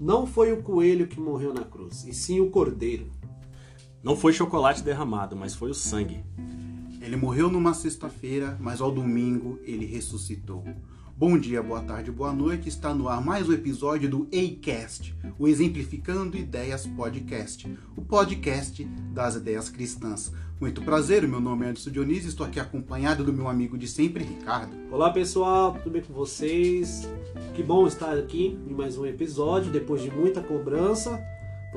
Não foi o coelho que morreu na cruz, e sim o cordeiro. Não foi chocolate derramado, mas foi o sangue. Ele morreu numa sexta-feira, mas ao domingo ele ressuscitou. Bom dia, boa tarde, boa noite. Está no ar mais um episódio do EICast, o Exemplificando Ideias Podcast, o podcast das ideias cristãs. Muito prazer, meu nome é Anderson Dionísio, estou aqui acompanhado do meu amigo de sempre, Ricardo. Olá pessoal, tudo bem com vocês? Que bom estar aqui em mais um episódio, depois de muita cobrança.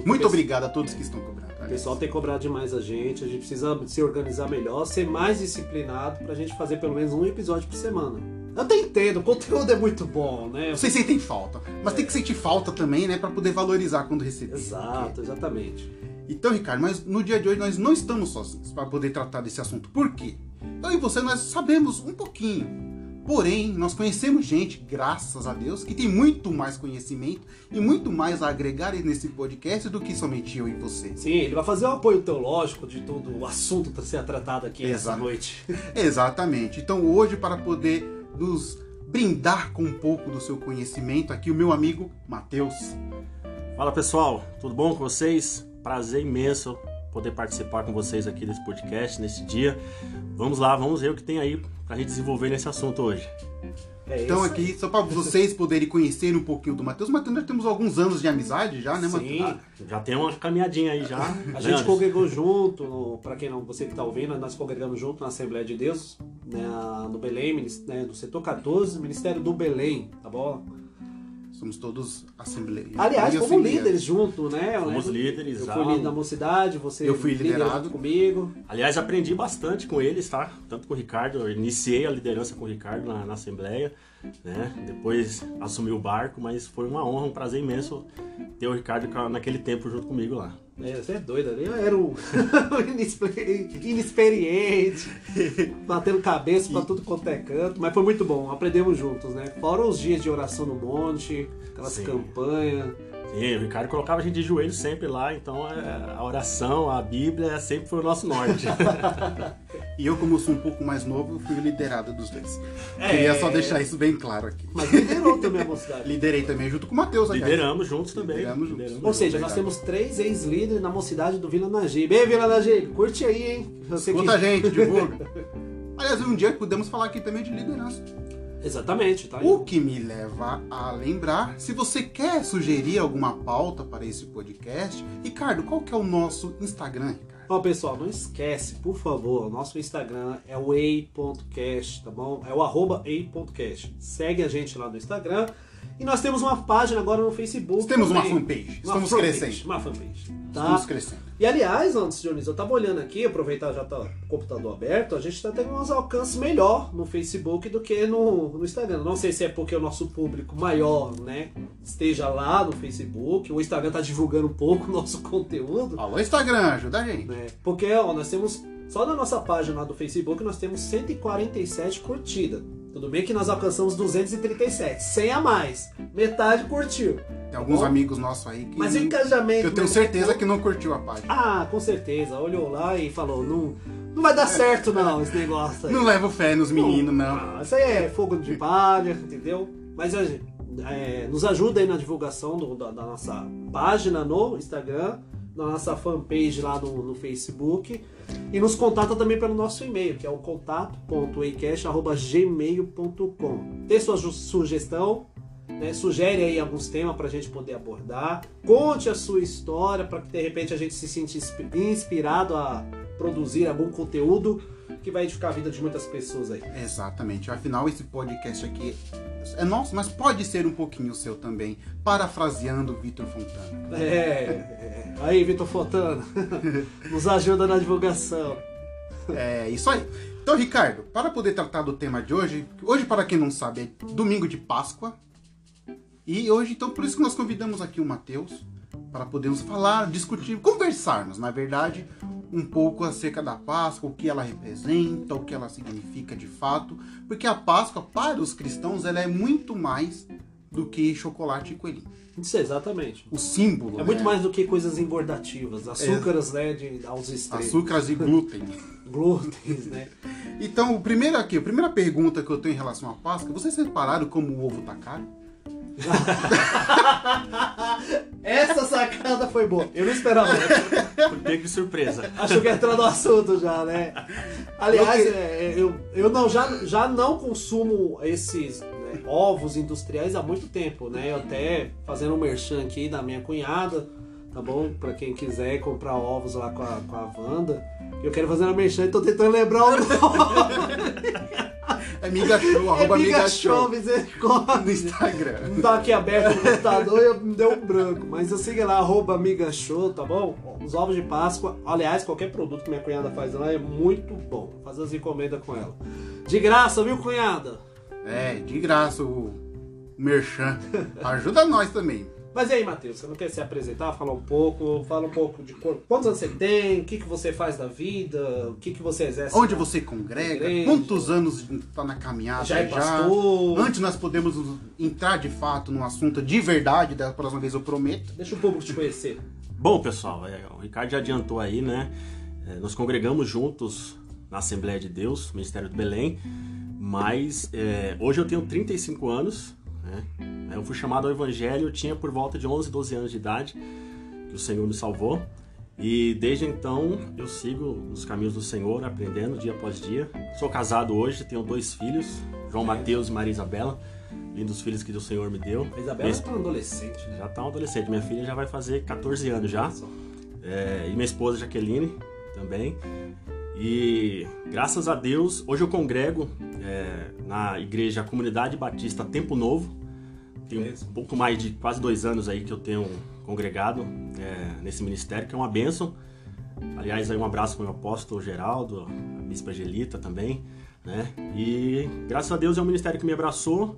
Muito obrigado a todos que estão cobrando. O pessoal tem cobrado demais a gente, a gente precisa se organizar melhor, ser mais disciplinado para a gente fazer pelo menos um episódio por semana. Eu até entendo, o conteúdo é muito bom, né? Vocês sentem falta, mas é. tem que sentir falta também, né, para poder valorizar quando receber. Exato, exatamente. Então, Ricardo, mas no dia de hoje nós não estamos sozinhos para poder tratar desse assunto. Por quê? Eu e você nós sabemos um pouquinho Porém, nós conhecemos gente, graças a Deus, que tem muito mais conhecimento e muito mais a agregar nesse podcast do que somente eu e você. Sim, ele vai fazer um apoio teológico de todo o assunto que ser tratado aqui Exato. essa noite. Exatamente. Então, hoje, para poder nos brindar com um pouco do seu conhecimento, aqui o meu amigo Matheus. Fala pessoal, tudo bom com vocês? Prazer imenso poder participar com vocês aqui desse podcast, nesse dia. Vamos lá, vamos ver o que tem aí pra gente desenvolver nesse assunto hoje. É então aqui, só para vocês poderem conhecer um pouquinho do Matheus. Matheus, nós temos alguns anos de amizade já, né, Matheus? Sim, já tem uma caminhadinha aí já. A gente congregou junto, para quem não, você que tá ouvindo, nós congregamos junto na Assembleia de Deus, né, no Belém, né, no setor 14, Ministério do Belém, tá bom? Somos todos assembleias. Aliás, fomos líderes junto, né? Fomos líderes. Eu fui líder da mocidade, você eu fui liderado comigo. Aliás, aprendi bastante com eles, tá? Tanto com o Ricardo, eu iniciei a liderança com o Ricardo na, na Assembleia, né? Depois assumi o barco, mas foi uma honra, um prazer imenso ter o Ricardo naquele tempo junto comigo lá. É, você é doido, eu era um inexperiente, batendo cabeça pra tudo quanto é canto, mas foi muito bom, aprendemos juntos, né? Fora os dias de oração no monte, aquelas campanhas. Sim, o Ricardo colocava a gente de joelho sempre lá, então é, a oração, a Bíblia sempre foi o nosso norte. e eu, como sou um pouco mais novo, fui o liderado dos dois. É... Queria só deixar isso bem claro aqui. Mas liderou também a mocidade. Liderei também junto com o Matheus. Lideramos juntos também. Lideramos juntos. Lideramos Ou seja, nós temos três ex-líderes na mocidade do Vila Najib. Ei, Vila Najib, curte aí, hein? Você Escuta que... a gente, divulga. Aliás, um dia podemos falar aqui também de liderança. Exatamente, tá. O que me leva a lembrar, se você quer sugerir alguma pauta para esse podcast, Ricardo, qual que é o nosso Instagram, Ricardo? Ó, pessoal, não esquece, por favor, o nosso Instagram é o ei.cast, tá bom? É o arroba ei.cast. Segue a gente lá no Instagram. E nós temos uma página agora no Facebook. Temos também. uma fanpage. Estamos fanpage, crescendo. Uma fanpage. Tá? Estamos crescendo. E aliás, antes, Dionísio, eu tava olhando aqui, aproveitar já tá o computador aberto, a gente está tendo uns alcances melhor no Facebook do que no, no Instagram. Não sei se é porque o nosso público maior, né, esteja lá no Facebook, o Instagram tá divulgando um pouco o nosso conteúdo. Alô, Instagram, ajuda a gente. É, porque, ó, nós temos, só na nossa página lá do Facebook, nós temos 147 curtidas. Tudo bem que nós alcançamos 237, 100 a mais. Metade curtiu. Tem alguns Bom, amigos nossos aí que. Mas o engajamento. eu tenho certeza que não curtiu a página. Ah, com certeza. Olhou lá e falou: não, não vai dar certo, não, esse negócio aí. Não levo fé nos meninos, não. não. Ah, isso aí é fogo de palha, entendeu? Mas é, nos ajuda aí na divulgação do, da, da nossa página no Instagram na nossa fanpage lá no, no, Facebook e nos contata também pelo nosso e-mail, que é o contato.eicast.gmail.com. Dê sua sugestão, né? sugere aí alguns temas para a gente poder abordar, conte a sua história para que de repente a gente se sinta inspirado a produzir algum conteúdo que vai edificar a vida de muitas pessoas aí. Exatamente. Afinal, esse podcast aqui é nosso, mas pode ser um pouquinho seu também, parafraseando Vitor Fontana. É, é. aí, Vitor Fontana, nos ajuda na divulgação. É, isso aí. Então, Ricardo, para poder tratar do tema de hoje, hoje, para quem não sabe, é domingo de Páscoa. E hoje, então, por isso que nós convidamos aqui o Matheus, para podermos falar, discutir, conversarmos, na verdade, um pouco acerca da Páscoa, o que ela representa, o que ela significa de fato, porque a Páscoa para os cristãos ela é muito mais do que chocolate e coelhinho. Isso, exatamente. O símbolo. É né? muito mais do que coisas engordativas, açúcares, é. né, de, aos extremos. Açúcares e glúten. glúten, né? Então, o primeiro aqui, a primeira pergunta que eu tenho em relação à Páscoa, vocês repararam como o ovo tá caro? Essa sacada foi boa. Eu não esperava. Fui pego de surpresa. Acho que entrou no assunto já, né? Aliás, é, eu, eu não, já, já não consumo esses né, ovos industriais há muito tempo, né? Eu até fazendo um merchan aqui da minha cunhada, tá bom? Pra quem quiser comprar ovos lá com a, com a Wanda. Eu quero fazer uma merchan e tô tentando lembrar o nome. É Miga Show, arroba é Miga Miga Show Show, misericórdia. no Instagram. Não tá aqui aberto o computador e eu- me deu um branco. Mas eu siga lá, arroba Amiga Show, tá bom? Os ovos de Páscoa, aliás, qualquer produto que minha cunhada faz lá é muito bom. Fazer as encomendas com ela. De graça, viu, cunhada? É, de graça o Merchan. Ajuda nós também. Mas e aí, Matheus, você não quer se apresentar, falar um pouco? Fala um pouco de quantos anos você tem, o que, que você faz da vida, o que, que você exerce. Onde na- você congrega? Igreja. Quantos anos tá na caminhada Já é pastor? Antes nós podemos entrar de fato no assunto de verdade, da próxima vez eu prometo. Deixa o público te conhecer. Bom, pessoal, é, o Ricardo já adiantou aí, né? É, nós congregamos juntos na Assembleia de Deus, Ministério do Belém, mas é, hoje eu tenho 35 anos, né? Eu fui chamado ao Evangelho, eu tinha por volta de 11, 12 anos de idade, que o Senhor me salvou. E desde então eu sigo os caminhos do Senhor, aprendendo dia após dia. Sou casado hoje, tenho dois filhos, João Mateus e Maria Isabela, lindos filhos que o Senhor me deu. A Isabela Minha um adolescente, né? já tá um adolescente. Minha filha já vai fazer 14 anos já. É, e minha esposa Jaqueline também. E graças a Deus, hoje eu congrego é, na igreja Comunidade Batista Tempo Novo. Tem um pouco mais de quase dois anos aí que eu tenho congregado é, nesse ministério, que é uma bênção. Aliás, aí um abraço para o meu apóstolo Geraldo, a bispa Angelita também, né? E graças a Deus é um ministério que me abraçou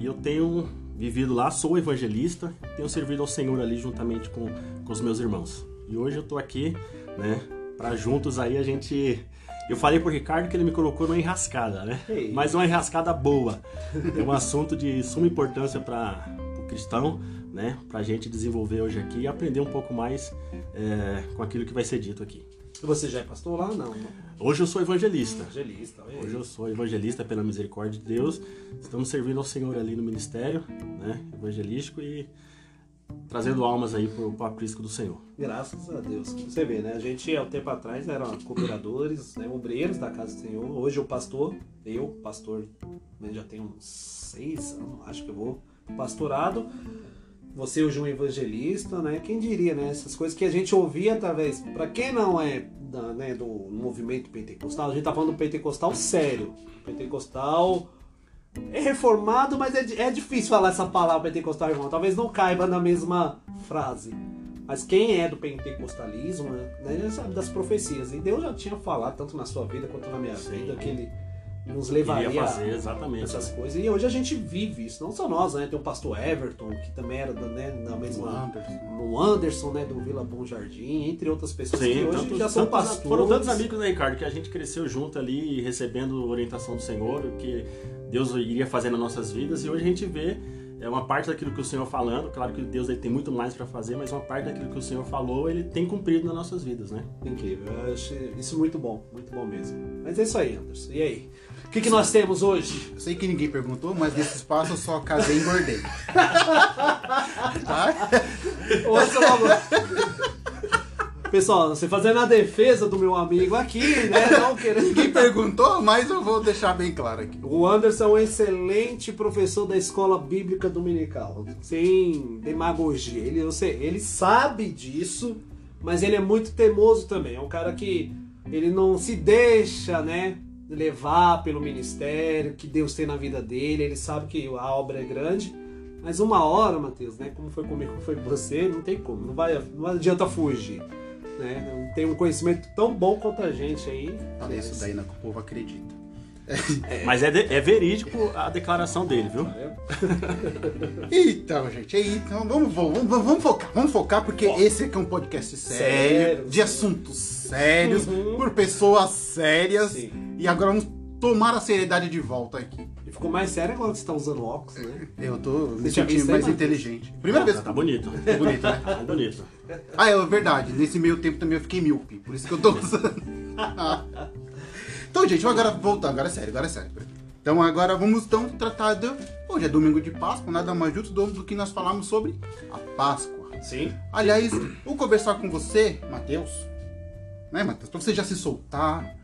e eu tenho vivido lá, sou evangelista, tenho servido ao Senhor ali juntamente com, com os meus irmãos. E hoje eu tô aqui, né, para juntos aí a gente eu falei pro Ricardo que ele me colocou numa enrascada, né? Ei. Mas uma enrascada boa. É um assunto de suma importância para o cristão, né? Pra gente desenvolver hoje aqui e aprender um pouco mais é, com aquilo que vai ser dito aqui. Você já é pastor lá? Não. Hoje eu sou evangelista. Evangelista. olha aí. Hoje eu sou evangelista pela misericórdia de Deus. Estamos servindo ao Senhor ali no ministério, né? Evangelístico e trazendo almas aí pro, pro aprisco do Senhor. Graças a Deus. Você vê, né? A gente, há um tempo atrás, era cooperadores, né? obreiros da Casa do Senhor. Hoje o pastor, eu, pastor, né? já tenho uns seis anos, acho que eu vou pastorado. Você hoje um evangelista, né? Quem diria, né? Essas coisas que a gente ouvia através... Pra quem não é da, né, do movimento pentecostal, a gente tá falando do pentecostal sério. Pentecostal... É reformado, mas é, é difícil falar essa palavra pentecostal irmão. Talvez não caiba na mesma frase. Mas quem é do pentecostalismo, né, já sabe das profecias. E Deus já tinha falado, tanto na sua vida quanto na minha Sim. vida, que ele nos levaria a exatamente. essas coisas. E hoje a gente vive isso. Não só nós, né? Tem o pastor Everton, que também era da, né, da O mesma. Anderson. O Anderson, né? Do Vila Bom Jardim, entre outras pessoas que Sim, hoje tantos- já são tantos- pastores. Foram tantos amigos, né, Ricardo, que a gente cresceu junto ali, recebendo orientação do Senhor, que Deus iria fazer nas nossas vidas, e hoje a gente vê é uma parte daquilo que o Senhor falando, claro que Deus ele tem muito mais para fazer, mas uma parte daquilo que o Senhor falou, ele tem cumprido nas nossas vidas, né? Incrível, eu acho isso muito bom, muito bom mesmo. Mas é isso aí, Anderson. E aí? O que, que nós temos hoje? Eu sei que ninguém perguntou, mas nesse espaço eu só casei e engordei. tá? Pessoal, você fazendo a defesa do meu amigo aqui, né? Não querendo. Ninguém perguntou, mas eu vou deixar bem claro aqui. O Anderson é um excelente professor da escola bíblica dominical, sem demagogia. Ele, eu sei, ele sabe disso, mas ele é muito teimoso também. É um cara que ele não se deixa, né, levar pelo ministério que Deus tem na vida dele. Ele sabe que a obra é grande, mas uma hora, Matheus, né, como foi comigo, como foi com você, não tem como, não vai, não adianta fugir. Né? Não tem um conhecimento tão bom quanto a gente aí. Falei isso daí, né, que o povo acredita. Mas é, de- é verídico a declaração dele, viu? Então, gente, aí, então vamos, vamos, vamos, focar, vamos focar, porque Ó. esse aqui é um podcast sério, Sério, de assuntos sérios, Uhum. por pessoas sérias. Sim. E agora vamos tomar a seriedade de volta aqui. E ficou mais sério agora que você tá usando óculos, né? Eu tô me sentindo mais inteligente. Primeira vez Tá, que tá bonito. Tá bonito, né? Tá bonito. Ah, é verdade. Nesse meio tempo também eu fiquei míope, por isso que eu tô usando. Então, gente, agora voltar. Agora é sério, agora é sério. Então agora vamos então tratar de. Hoje é domingo de Páscoa, nada mais justo do, que nós falamos sobre a Páscoa. Sim. Aliás, vou conversar com você, Mateus. Né, Mateus? Pra você já se soltar,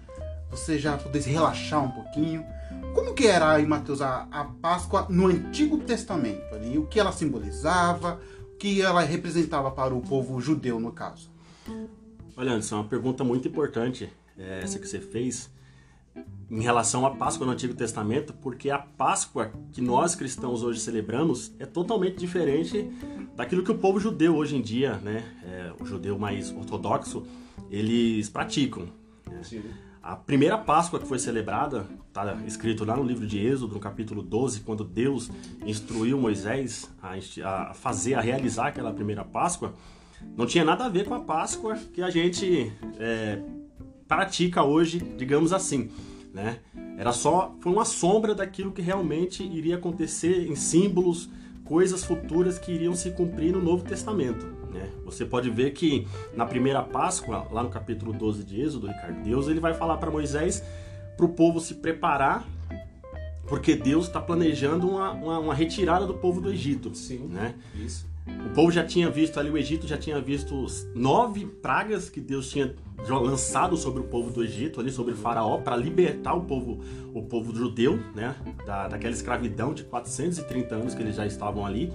você já poder se relaxar um pouquinho. Como que era aí, Mateus, a, a Páscoa no Antigo Testamento? Ali? O que ela simbolizava, o que ela representava para o povo judeu, no caso? Olha, Anderson, é uma pergunta muito importante é, essa que você fez em relação à Páscoa no Antigo Testamento, porque a Páscoa que nós cristãos hoje celebramos é totalmente diferente daquilo que o povo judeu hoje em dia, né, é, o judeu mais ortodoxo, eles praticam. Né? A primeira Páscoa que foi celebrada, está escrito lá no livro de Êxodo, no capítulo 12, quando Deus instruiu Moisés a, a fazer, a realizar aquela primeira Páscoa, não tinha nada a ver com a Páscoa que a gente é, pratica hoje, digamos assim, né? Era só foi uma sombra daquilo que realmente iria acontecer em símbolos, coisas futuras que iriam se cumprir no Novo Testamento, né? Você pode ver que na primeira Páscoa, lá no capítulo 12 de Êxodo, Ricardo, Deus ele vai falar para Moisés para o povo se preparar porque Deus está planejando uma, uma, uma, retirada do povo do Egito. Sim, né? isso. O povo já tinha visto ali, o Egito já tinha visto nove pragas que Deus tinha lançado sobre o povo do Egito, ali sobre o faraó, para libertar o povo, o povo judeu, né, da, daquela escravidão de 430 anos que eles já estavam ali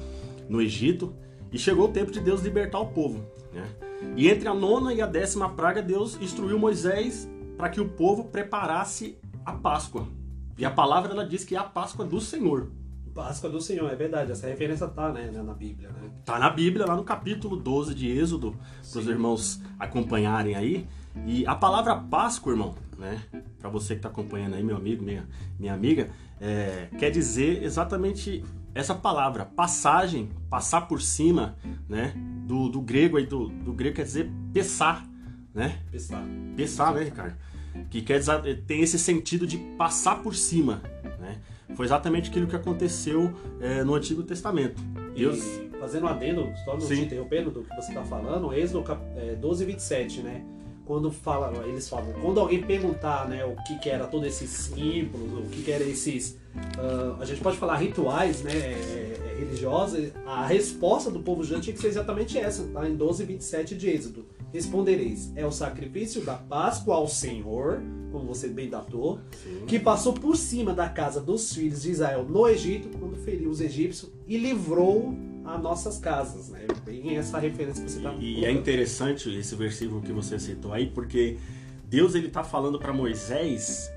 no Egito. E chegou o tempo de Deus libertar o povo. Né? E entre a nona e a décima praga, Deus instruiu Moisés para que o povo preparasse a Páscoa. E a palavra ela diz que é a Páscoa do Senhor. Páscoa do Senhor, é verdade. Essa referência tá né, na Bíblia, né? Tá na Bíblia, lá no capítulo 12 de Êxodo, para os irmãos acompanharem aí. E a palavra Páscoa, irmão, né? Para você que está acompanhando aí, meu amigo, minha, minha amiga, é, quer dizer exatamente essa palavra, passagem, passar por cima, né? Do, do grego aí, do, do grego quer dizer pesar, né? Pesar. Pesar, né, Ricardo? Que quer dizer, tem esse sentido de passar por cima? Foi exatamente aquilo que aconteceu é, no Antigo Testamento. Deus... E fazendo um adendo, só não te interrompendo do que você está falando, Êxodo é, 12, 27, né? Quando fala, eles falam, quando alguém perguntar né, o que, que era todos esses símbolos, o que, que era esses. Uh, a gente pode falar rituais né, é, é, religiosos, a resposta do povo judeu tinha que ser exatamente essa, tá? Em 12, 27 de Êxodo. Respondereis: É o sacrifício da Páscoa ao Senhor, como você bem datou, Sim. que passou por cima da casa dos filhos de Israel no Egito, quando feriu os egípcios e livrou as nossas casas. Né? Bem essa referência que você está E, e é interessante esse versículo que você citou aí, porque Deus ele está falando para Moisés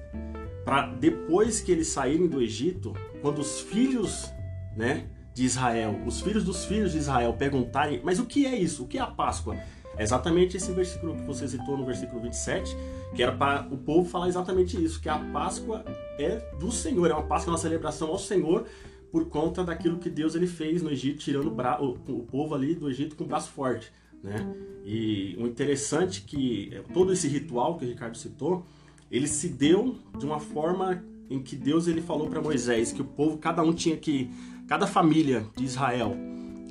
para depois que eles saírem do Egito, quando os filhos, né, de Israel, os filhos dos filhos de Israel perguntarem, mas o que é isso? O que é a Páscoa? É exatamente esse versículo que você citou no versículo 27, que era para o povo falar exatamente isso, que a Páscoa é do Senhor, é uma Páscoa, uma celebração ao Senhor por conta daquilo que Deus ele fez no Egito, tirando o, o, o povo ali do Egito com o braço forte, né? E o interessante é que todo esse ritual que o Ricardo citou, ele se deu de uma forma em que Deus ele falou para Moisés que o povo, cada um tinha que, cada família de Israel,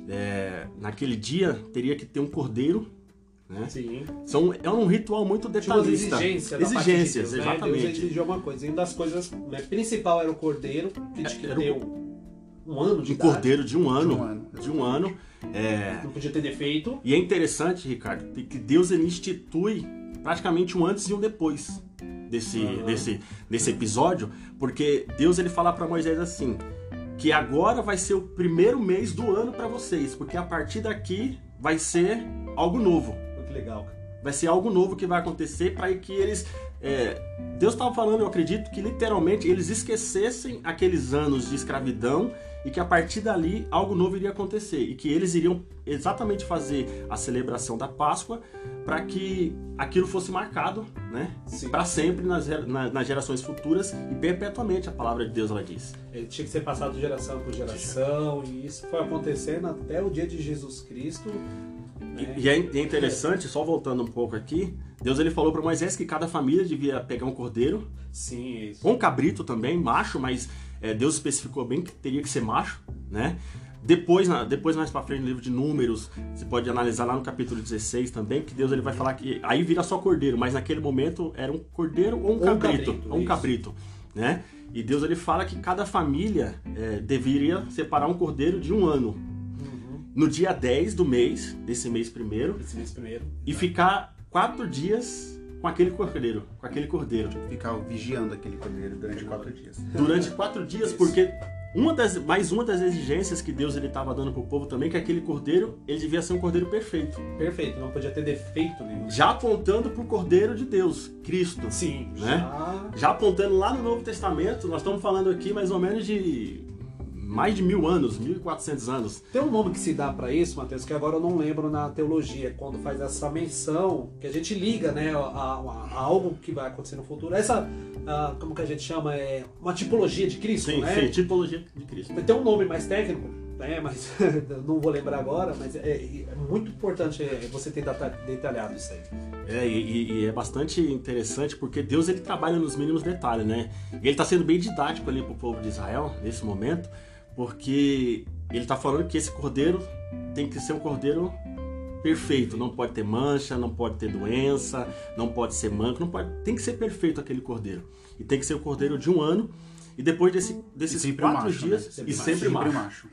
é, naquele dia teria que ter um cordeiro né? Sim. São, é um ritual muito detalhista. Tipo exigência Exigências, de Deus, exatamente. Né? Deus exigiu alguma coisa. E uma das coisas né, principal era o cordeiro, que é, deu um ano de Um idade. cordeiro de um ano. De um ano. De um ano. É... Não podia ter defeito. E é interessante, Ricardo, que Deus ele institui praticamente um antes e um depois desse, uhum. desse, desse episódio, porque Deus ele fala para Moisés assim, que agora vai ser o primeiro mês do ano para vocês, porque a partir daqui vai ser algo novo que legal. Vai ser algo novo que vai acontecer para que eles. É, Deus estava falando, eu acredito, que literalmente eles esquecessem aqueles anos de escravidão e que a partir dali algo novo iria acontecer e que eles iriam exatamente fazer a celebração da Páscoa para que aquilo fosse marcado, né, para sempre nas, nas gerações futuras e perpetuamente a palavra de Deus ela diz. Ele tinha que ser passado de geração por geração e isso foi acontecendo até o dia de Jesus Cristo e, é, é interessante, só voltando um pouco aqui, Deus ele falou para Moisés que cada família devia pegar um cordeiro. Sim, isso. Um cabrito também, macho, mas é, Deus especificou bem que teria que ser macho, né? Depois, depois mais para frente no livro de Números, você pode analisar lá no capítulo 16 também, que Deus ele vai falar que aí vira só cordeiro, mas naquele momento era um cordeiro ou um cabrito, ou um cabrito, né? E Deus ele fala que cada família é, deveria separar um cordeiro de um ano. No dia 10 do mês, desse mês primeiro, Esse mês primeiro. e ficar quatro dias com aquele cordeiro, com aquele cordeiro. Ficar vigiando aquele cordeiro durante quatro dias. Durante quatro dias, porque uma das, mais uma das exigências que Deus ele estava dando pro povo também, que aquele cordeiro, ele devia ser um cordeiro perfeito. Perfeito, não podia ter defeito nenhum. Já apontando pro cordeiro de Deus, Cristo. Sim, Né? já. Já apontando lá no Novo Testamento, nós estamos falando aqui mais ou menos de mais de mil anos, 1400 anos. Tem um nome que se dá pra isso, Matheus, que agora eu não lembro na teologia, quando faz essa menção, que a gente liga, né, a, a- a algo que vai acontecer no futuro. Essa, ah, como que a gente chama, é uma tipologia de Cristo, Sim, né? sim, tipologia de Cristo. Tem um nome mais técnico, né, mas não vou lembrar agora, mas é, é muito importante é, você ter detalhado isso aí. É, e, e- é bastante interessante porque Deus ele trabalha nos mínimos detalhes, né? E ele está sendo bem didático ali pro povo de Israel nesse momento, porque ele está falando que esse cordeiro tem que ser um cordeiro perfeito, não pode ter mancha, não pode ter doença, não pode ser manco, não pode, tem que ser perfeito aquele cordeiro. E tem que ser o cordeiro de um ano. E depois desse, desses sempre quatro macho, dias, né? e sempre, macho.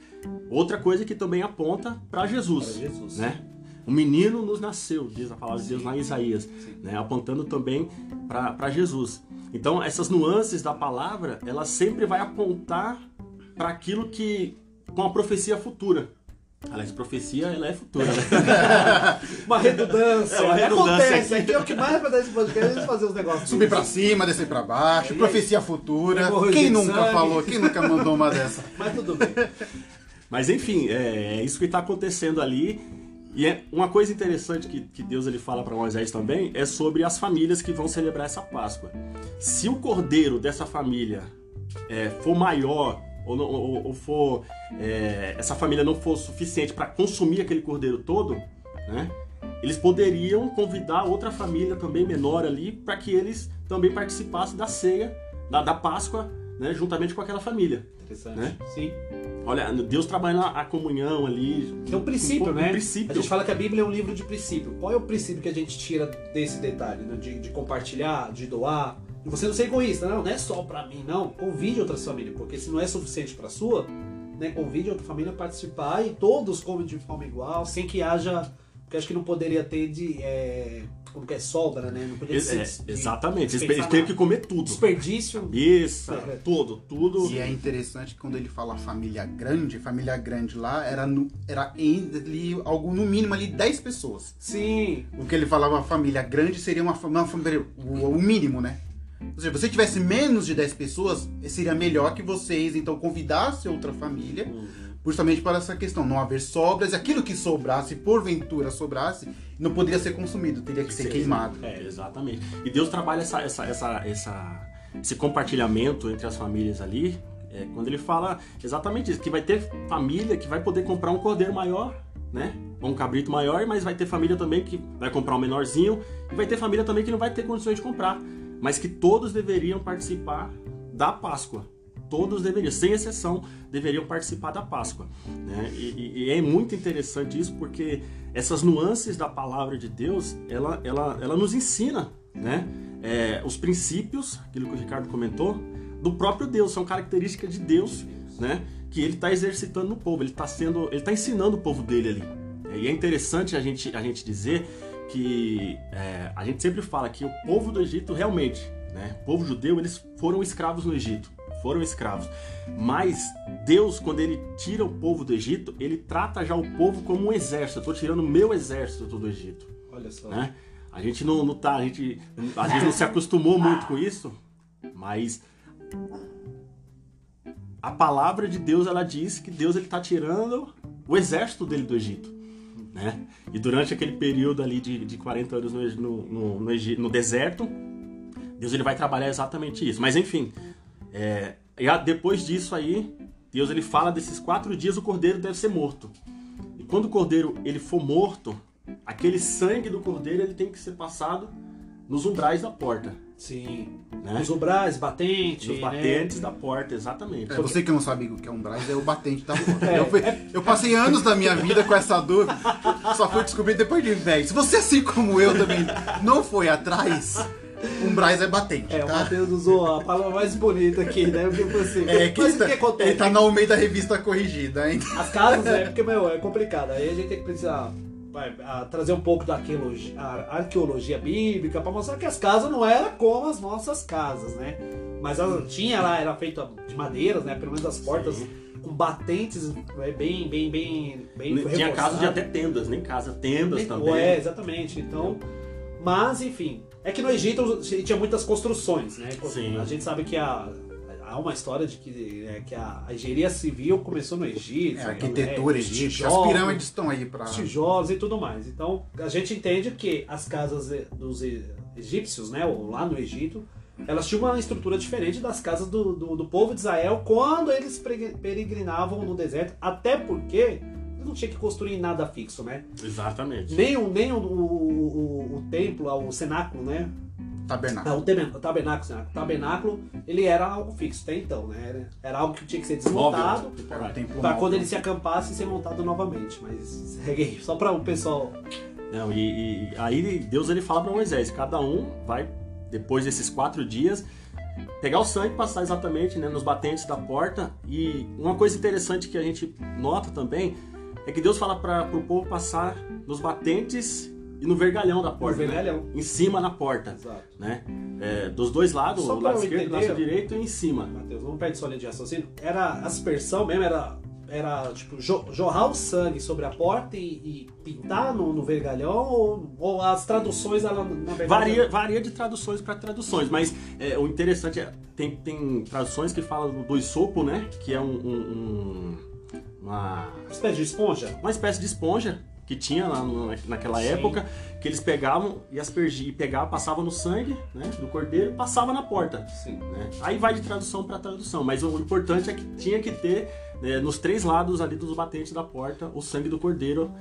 Outra coisa que também aponta para Jesus, Jesus. né? Um menino nos nasceu, diz a palavra de Deus lá em Isaías, né? apontando também para Jesus. Então, essas nuances da palavra, ela sempre vai apontar para aquilo que com a profecia futura. Aliás, profecia ela é futura, né? Uma redundância. É uma redundância Acontece, aqui. é o que mais acontece nesse podcast, a gente fazer os negócios. Subir pra cima, descer pra baixo, aí? profecia futura. Quem nunca sangue. falou? Quem nunca mandou uma dessa? Mas tudo bem. Mas enfim, é, é isso que está acontecendo ali. E é uma coisa interessante que, que Deus ele fala para Moisés também é sobre as famílias que vão celebrar essa Páscoa. Se o cordeiro dessa família é, for maior ou, não- ou- ou for é, essa família não for suficiente para consumir aquele cordeiro todo, né? Eles poderiam convidar outra família também menor ali para que eles também participassem da ceia da, da Páscoa, né? Juntamente com aquela família. Interessante. Né? Sim. Olha, Deus trabalha a comunhão ali. É um princípio, um, né? Um princípio. A gente fala que a Bíblia é um livro de princípio. Qual é o princípio que a gente tira desse detalhe, né? de, de compartilhar, de doar? E você não ser egoísta, não, não é só pra mim, não. Convide outras famílias, porque se não é suficiente pra sua, né? Convide outra família a participar e todos comem de forma igual, sem que haja. Porque acho que não poderia ter de. é, como que é sobra, né? Não poderia É, ser. é, de- exatamente. Eles, têm que comer tudo. Desperdício. Isso, É. tudo, tudo. E é interessante que quando ele fala família grande, família grande lá era, no, era ali, algo no mínimo ali 10 pessoas. Sim. O que ele falava família grande seria uma, uma família, o, o mínimo, né? Ou seja, se você tivesse menos de 10 pessoas, seria melhor que vocês então convidassem outra família, justamente para essa questão, não haver sobras, e aquilo que sobrasse, porventura sobrasse, não poderia ser consumido, teria que ser queimado. É, exatamente. E Deus trabalha essa, essa, essa, essa- esse compartilhamento entre as famílias ali, é, quando ele fala exatamente isso, que vai ter família que vai poder comprar um cordeiro maior, né? Ou um cabrito maior, mas vai ter família também que vai comprar um menorzinho, e vai ter família também que não vai ter condições de comprar, mas que todos deveriam participar da Páscoa. Todos deveriam, sem exceção, deveriam participar da Páscoa. Né? E, e- é muito interessante isso porque essas nuances da palavra de Deus, ela, ela, ela nos ensina né? É, os princípios, aquilo que o Ricardo comentou, do próprio Deus, são características de Deus, né? que ele está exercitando no povo, ele está sendo, ele está ensinando o povo dele ali. E é interessante a gente, a gente dizer que é, a gente sempre fala que o povo do Egito realmente, né, o povo judeu, eles foram escravos no Egito, foram escravos. Mas Deus, quando ele tira o povo do Egito, ele trata já o povo como um exército. Eu estou tirando o meu exército do Egito, Olha só. né? A gente não, não tá, a gente às vezes não se acostumou muito com isso, mas a palavra de Deus ela diz que Deus ele tá tirando o exército dele do Egito, né? E durante aquele período ali de, de 40 anos no, no, no, no, deserto, Deus ele vai trabalhar exatamente isso. Mas enfim, é, depois disso aí, Deus ele fala desses quatro dias o cordeiro deve ser morto. E quando o cordeiro ele for morto, aquele sangue do cordeiro ele tem que ser passado nos umbrais da porta, Sim. né? Os umbrais, batente. Nos né? batentes da porta, exatamente. É, você que não sabe o que é um Braz, é o batente da porta. É, eu, fui- eu passei anos da minha vida com essa dúvida, só fui descobrir depois de velho. Se você, assim como eu, também não foi atrás, Umbrais é batente, É, o tá? Matheus usou a palavra mais bonita aqui, né? Porque assim. É, que mas ele o que tá, acontece? ele tá no meio da revista corrigida, hein? As casas, é porque, meu, é complicado. Aí a gente tem que precisar vai, a- trazer um pouco da arqueologia, arqueologia bíblica pra mostrar que as casas não eram como as nossas casas, né? Mas ela tinha lá, era feita de madeiras, né? Pelo menos as portas Sim. com batentes é, bem, bem, bem, bem Tinha casa de até tendas, nem casa, tendas Nem- também. É, exatamente. Então, mas enfim, é que no Egito tinha muitas construções, né? Sim. A gente sabe que a, há uma história de que, é, que a engenharia civil começou no Egito. É, né? arquitetura É, egípcia. As pirâmides estão aí pra. os tijolos e tudo mais. Então, a gente entende que as casas e- dos egípcios, né, ou lá no Egito, elas tinham uma estrutura diferente das casas do, do, do povo de Israel quando eles peregrinavam no deserto, até porque não tinham que construir nada fixo, né? Exatamente. Nem, o, nem o, o, o, o templo, o cenáculo, né? Tabernáculo. Não, o tabernáculo, o tabernáculo, o tabernáculo, ele era algo fixo até então, né? Era, era algo que tinha que ser desmontado um para móvel. quando ele se acampasse ser montado novamente. Mas segue aí, só para o pessoal. Não, e, e aí Deus ele fala para Moisés, cada um vai, depois desses quatro dias, pegar o sangue e passar exatamente né, nos batentes da porta. E uma coisa interessante que a gente nota também é que Deus fala para o povo passar nos batentes e no vergalhão da porta. né? vergalhão. Em cima na porta. Exato. Né? É, dos dois lados, Só o lado esquerdo, o entender- lado direito e em cima. Matheus, não perde sua linha de raciocínio. Era aspersão mesmo, era, era tipo jo- jorrar o sangue sobre a porta e, e pintar no, no vergalhão ou, ou as traduções, ela, na verdade. Varia, varia de traduções para traduções, mas é, o interessante é tem, tem traduções que falam do, isopo, né? Que é um, um- um- uma, Uma espécie de esponja? uma espécie de esponja que tinha lá naquela Sim. época, que eles pegavam e aspergiam, e pegavam, passavam no sangue né, do cordeiro e passava na porta. Sim. né? Aí vai de tradução para tradução, mas o importante é que tinha que ter né, nos três lados ali dos batentes da porta o sangue do cordeiro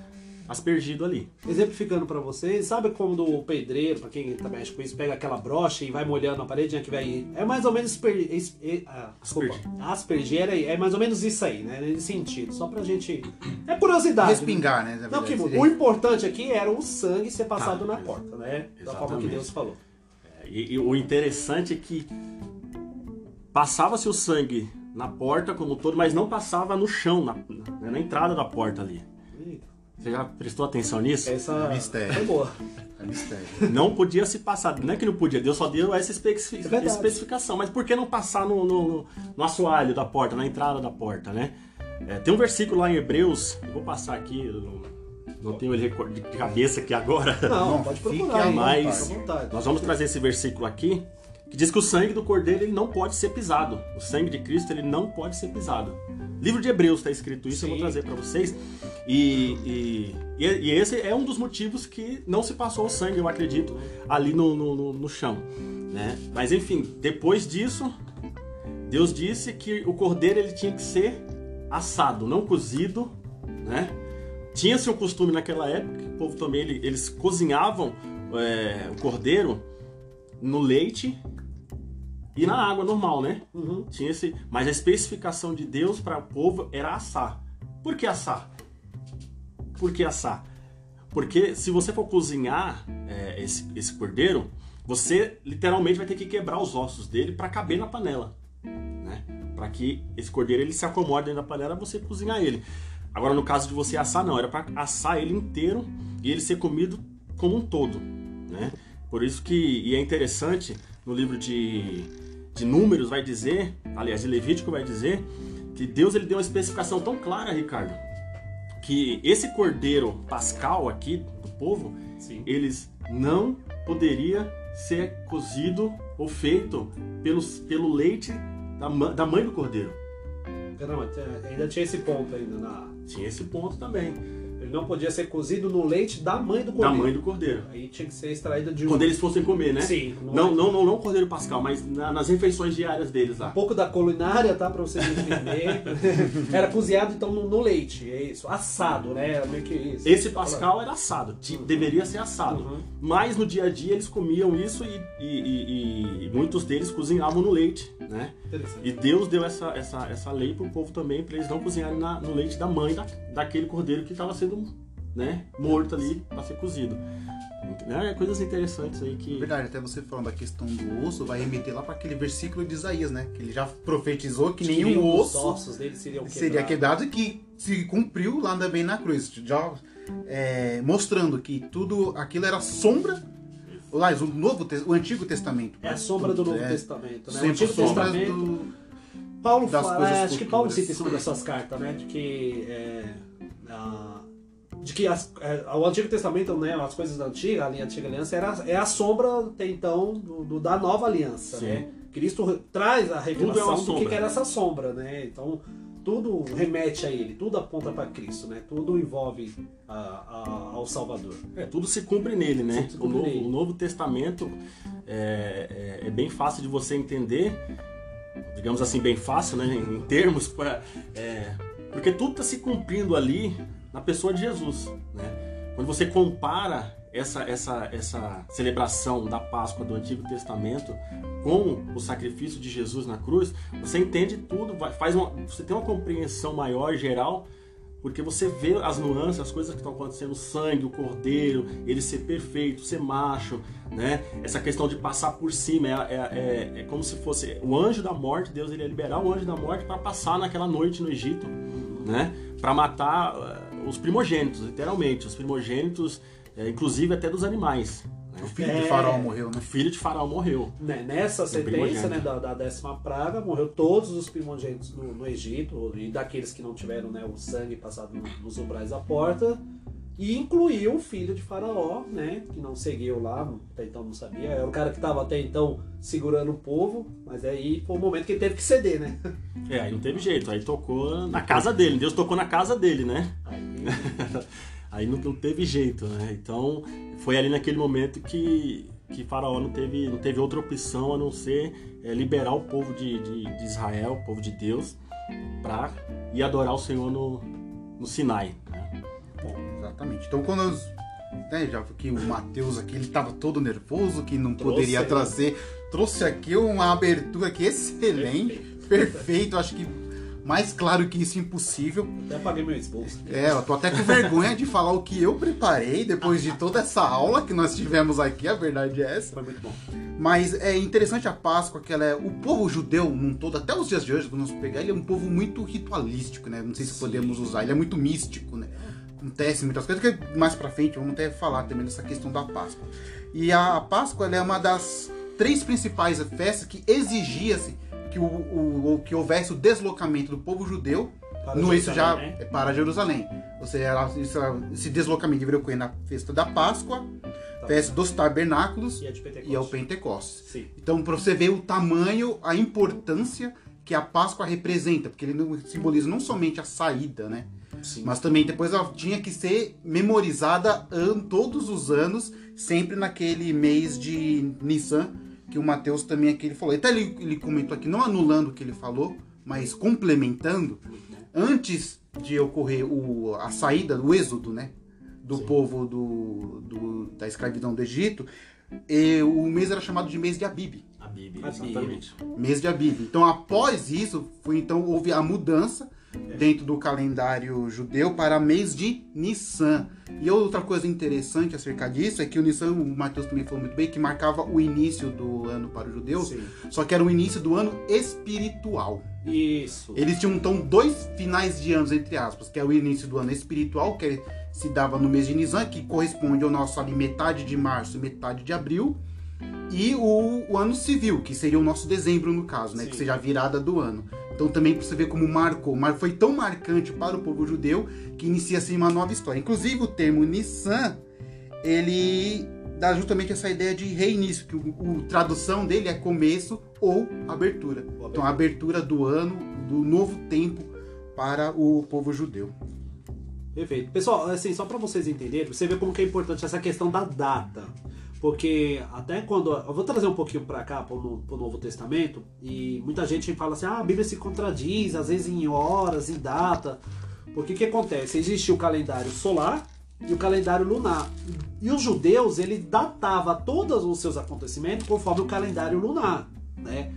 aspergido ali. Exemplificando pra vocês, sabe quando o pedreiro, pra quem tá mexe com isso, pega aquela brocha e vai molhando a parede, né, que vai é mais ou menos esper, es- e- ah, desculpa, aspergir é, é mais ou menos isso aí, né, nesse sentido, só pra gente é curiosidade. né? Respingar, né? na Não, que o importante aqui era o sangue ser passado Tá. na porta, né? Da forma que Exatamente. Deus falou. E, e o interessante é que passava-se o sangue na porta como um todo, mas não passava no chão, na, na, na entrada da porta ali. Eita, Você já prestou atenção nisso? Essa Mistério. foi boa. É mistério. Não podia se passar. Não é que não podia, Deus só deu essa É especificação. Mas por que não passar no, no, no- no assoalho da porta, na entrada da porta, né? É, tem um versículo lá em Hebreus, eu vou passar aqui, não, não tenho ele de cabeça aqui agora. Não, pode fique procurar, à vontade. Nós vamos trazer esse versículo aqui, que diz que o sangue do cordeiro ele não pode ser pisado. O sangue de Cristo ele não pode ser pisado. Livro de Hebreus está escrito isso, eu vou Sim. trazer para vocês. E, e, e- esse é um dos motivos que não se passou o sangue, eu acredito, ali no, no, no- chão. Né? Mas enfim, depois disso, Deus disse que o cordeiro ele tinha que ser assado, não cozido, né? Tinha-se um costume naquela época, que o povo também ele- eles cozinhavam é, o cordeiro no leite e na água normal, né? Uhum. Tinha esse, mas a especificação de Deus para o povo era assar. Por que assar? Por que assar? Porque se você for cozinhar é, esse, esse cordeiro, você literalmente vai ter que quebrar os ossos dele para caber na panela, né? Para que esse cordeiro ele se acomode dentro da panela, você cozinhar ele. Agora no caso de você assar não, era para assar ele inteiro e ele ser comido como um todo, né? Por isso que e é interessante no livro de, de Números vai dizer, aliás, de Levítico vai dizer que Deus ele deu uma especificação tão clara, Ricardo, que esse cordeiro pascal aqui do povo, Sim. eles não poderia ser cozido ou feito pelos, pelo leite da, da mãe do cordeiro. Caramba, tinha- ainda tinha esse ponto ainda na. Tinha esse ponto também, não podia ser cozido no leite da mãe do da cordeiro. mãe do cordeiro. Aí tinha que ser extraída de um. Quando eles fossem comer, né? Sim. Não, não, não, não o cordeiro pascal, mas na- nas refeições diárias deles lá. Um pouco da culinária, tá? Pra vocês entenderem. Era cozinhado então no, no leite, é isso. Assado, né? Era meio que isso. Esse pascal era assado, ti- deveria ser assado. Uhum. Mas no dia a dia eles comiam isso e, e- e- e muitos deles cozinhavam no leite, né? E Deus deu essa, essa, essa lei pro povo também, para eles não cozinharem na- no leite da mãe da, daquele cordeiro que estava sendo né, morto ali para ser cozido. Né? Coisas interessantes aí É que. verdade, até você falando da questão do osso, vai remeter lá para aquele versículo de Isaías, né? Que ele já profetizou que nenhum Nenhum osso ossos dele seriam seria quebrados. quebrado e que se cumpriu lá também na cruz. Já é, mostrando que tudo aquilo era sombra. Aliás, o, Novo, o Antigo Testamento. É a sombra do Novo é, Testamento, né? O Antigo Testamento. do- Paulo das fala, coisas é, acho que Paulo cita em cima das suas cartas, né? De que, é, a- de que as- é, o Antigo Testamento, né? As coisas da antiga, a linha antiga aliança, era, é a sombra até então do, do- da nova aliança, Sim. né? Cristo traz a é revelação uma do que, sombra. que era essa sombra, né? Então tudo remete a ele, tudo aponta para Cristo, né? Tudo envolve a- a- ao Salvador. É, tudo se cumpre nele, né? Se O cumpre novo, nele. o Novo Testamento é, é- é bem fácil de você entender, digamos assim, bem fácil, né? Em termos, pra, é, porque tudo está se cumprindo ali na pessoa de Jesus, né? Quando você compara essa, essa, essa celebração da Páscoa do Antigo Testamento com o sacrifício de Jesus na cruz, você entende tudo, faz uma, você tem uma compreensão maior, geral, porque você vê as nuances, as coisas que estão acontecendo, o sangue, o cordeiro, ele ser perfeito, ser macho, né? Essa questão de passar por cima, é, é, é, é como se fosse o anjo da morte, Deus ele ia liberar o anjo da morte para passar naquela noite no Egito, né? Para matar eh, os primogênitos, literalmente, os primogênitos, eh, inclusive até dos animais. né? O filho É. de Faraó morreu, né? O filho de Faraó morreu. Né, Nessa primogênito. né, da, da décima praga, morreu todos os primogênitos no, no Egito, e daqueles que não tiveram né, o sangue passado no- nos umbrais da porta, e incluiu o filho de Faraó, né, que não seguiu lá, até então não sabia, era o cara que estava até então segurando o povo, mas aí foi o momento que ele teve que ceder, né? É, aí não teve jeito, aí tocou na casa dele, Deus tocou na casa dele, né? Aí, Aí não, não teve jeito, né? Então foi ali naquele momento que, que Faraó não teve, não teve outra opção a não ser é, liberar o povo de, de, de Israel, o povo de Deus, para ir adorar o Senhor no, no Sinai. né? Bom, exatamente. Então quando nós, né, já que o Matheus aqui ele tava todo nervoso, que não Trouxe, poderia trazer, trouxe aqui uma abertura aqui excelente, perfeito, acho que mais claro que isso impossível. até paguei meu expulso. É, eu tô até com vergonha de falar o que eu preparei depois de toda essa aula que nós tivemos aqui, a verdade é essa. Foi muito bom. Mas é interessante a Páscoa, que ela é. O povo judeu, num todo, até os dias de hoje, quando nós pegar, ele é um povo muito ritualístico, né? Não sei se Sim. podemos usar, ele é muito místico, né? Acontece muitas coisas, que mais pra frente vamos até falar também dessa questão da Páscoa. E a Páscoa é uma das três principais festas que exigia-se que, o, o- que houvesse o deslocamento do povo judeu Para no isso já Jerusalém, né? é para Jerusalém. Ou seja, ela- isso- esse deslocamento deveria ocorrer na festa da Páscoa, Tá. festa dos tabernáculos E de e ao Pentecostes. Sim. Então, para você ver o tamanho, a importância que a Páscoa representa, porque ele simboliza não somente a saída, né? Sim. Mas também depois ela tinha que ser memorizada an- todos os anos, sempre naquele mês de Nissan, que o Mateus também aqui ele falou. Até ele, ele comentou aqui, não anulando o que ele falou, mas complementando, antes de ocorrer o, a saída, o êxodo, né? Do Sim. povo do, do- da escravidão do Egito, e o mês era chamado de mês de Abib Abib. exatamente. mês de Abib. Então, após isso, foi então houve a mudança dentro do calendário judeu para mês de Nissan. E outra coisa interessante acerca disso é que o Nissan, o Matheus também falou muito bem, que marcava o início do ano para os judeus, Sim. só que era o início do ano espiritual. Isso. Eles tinham então dois finais de anos, entre aspas, que é o início do ano espiritual, que se dava no mês de Nisan, que corresponde ao nosso ali metade de março e metade de abril, e o, o ano civil, que seria o nosso dezembro no caso, né? Sim. Que seja a virada do ano. Então também pra você ver como marcou, mas foi tão marcante para o povo judeu que inicia-se uma nova história. Inclusive o termo Nissan, ele dá justamente essa ideia de reinício, que o, o tradução dele é começo ou abertura. Então a abertura do ano, do novo tempo para o povo judeu. Perfeito. Pessoal, assim, só para vocês entenderem, você vê como que é importante essa questão da data. Porque até quando. Eu vou trazer um pouquinho para cá, para o Novo Testamento, e muita gente fala assim: ah, a Bíblia se contradiz, às vezes em horas, em data. Porque o que acontece? Existe o calendário solar e o calendário lunar. E os judeus, ele datava todos os seus acontecimentos conforme o calendário lunar, né?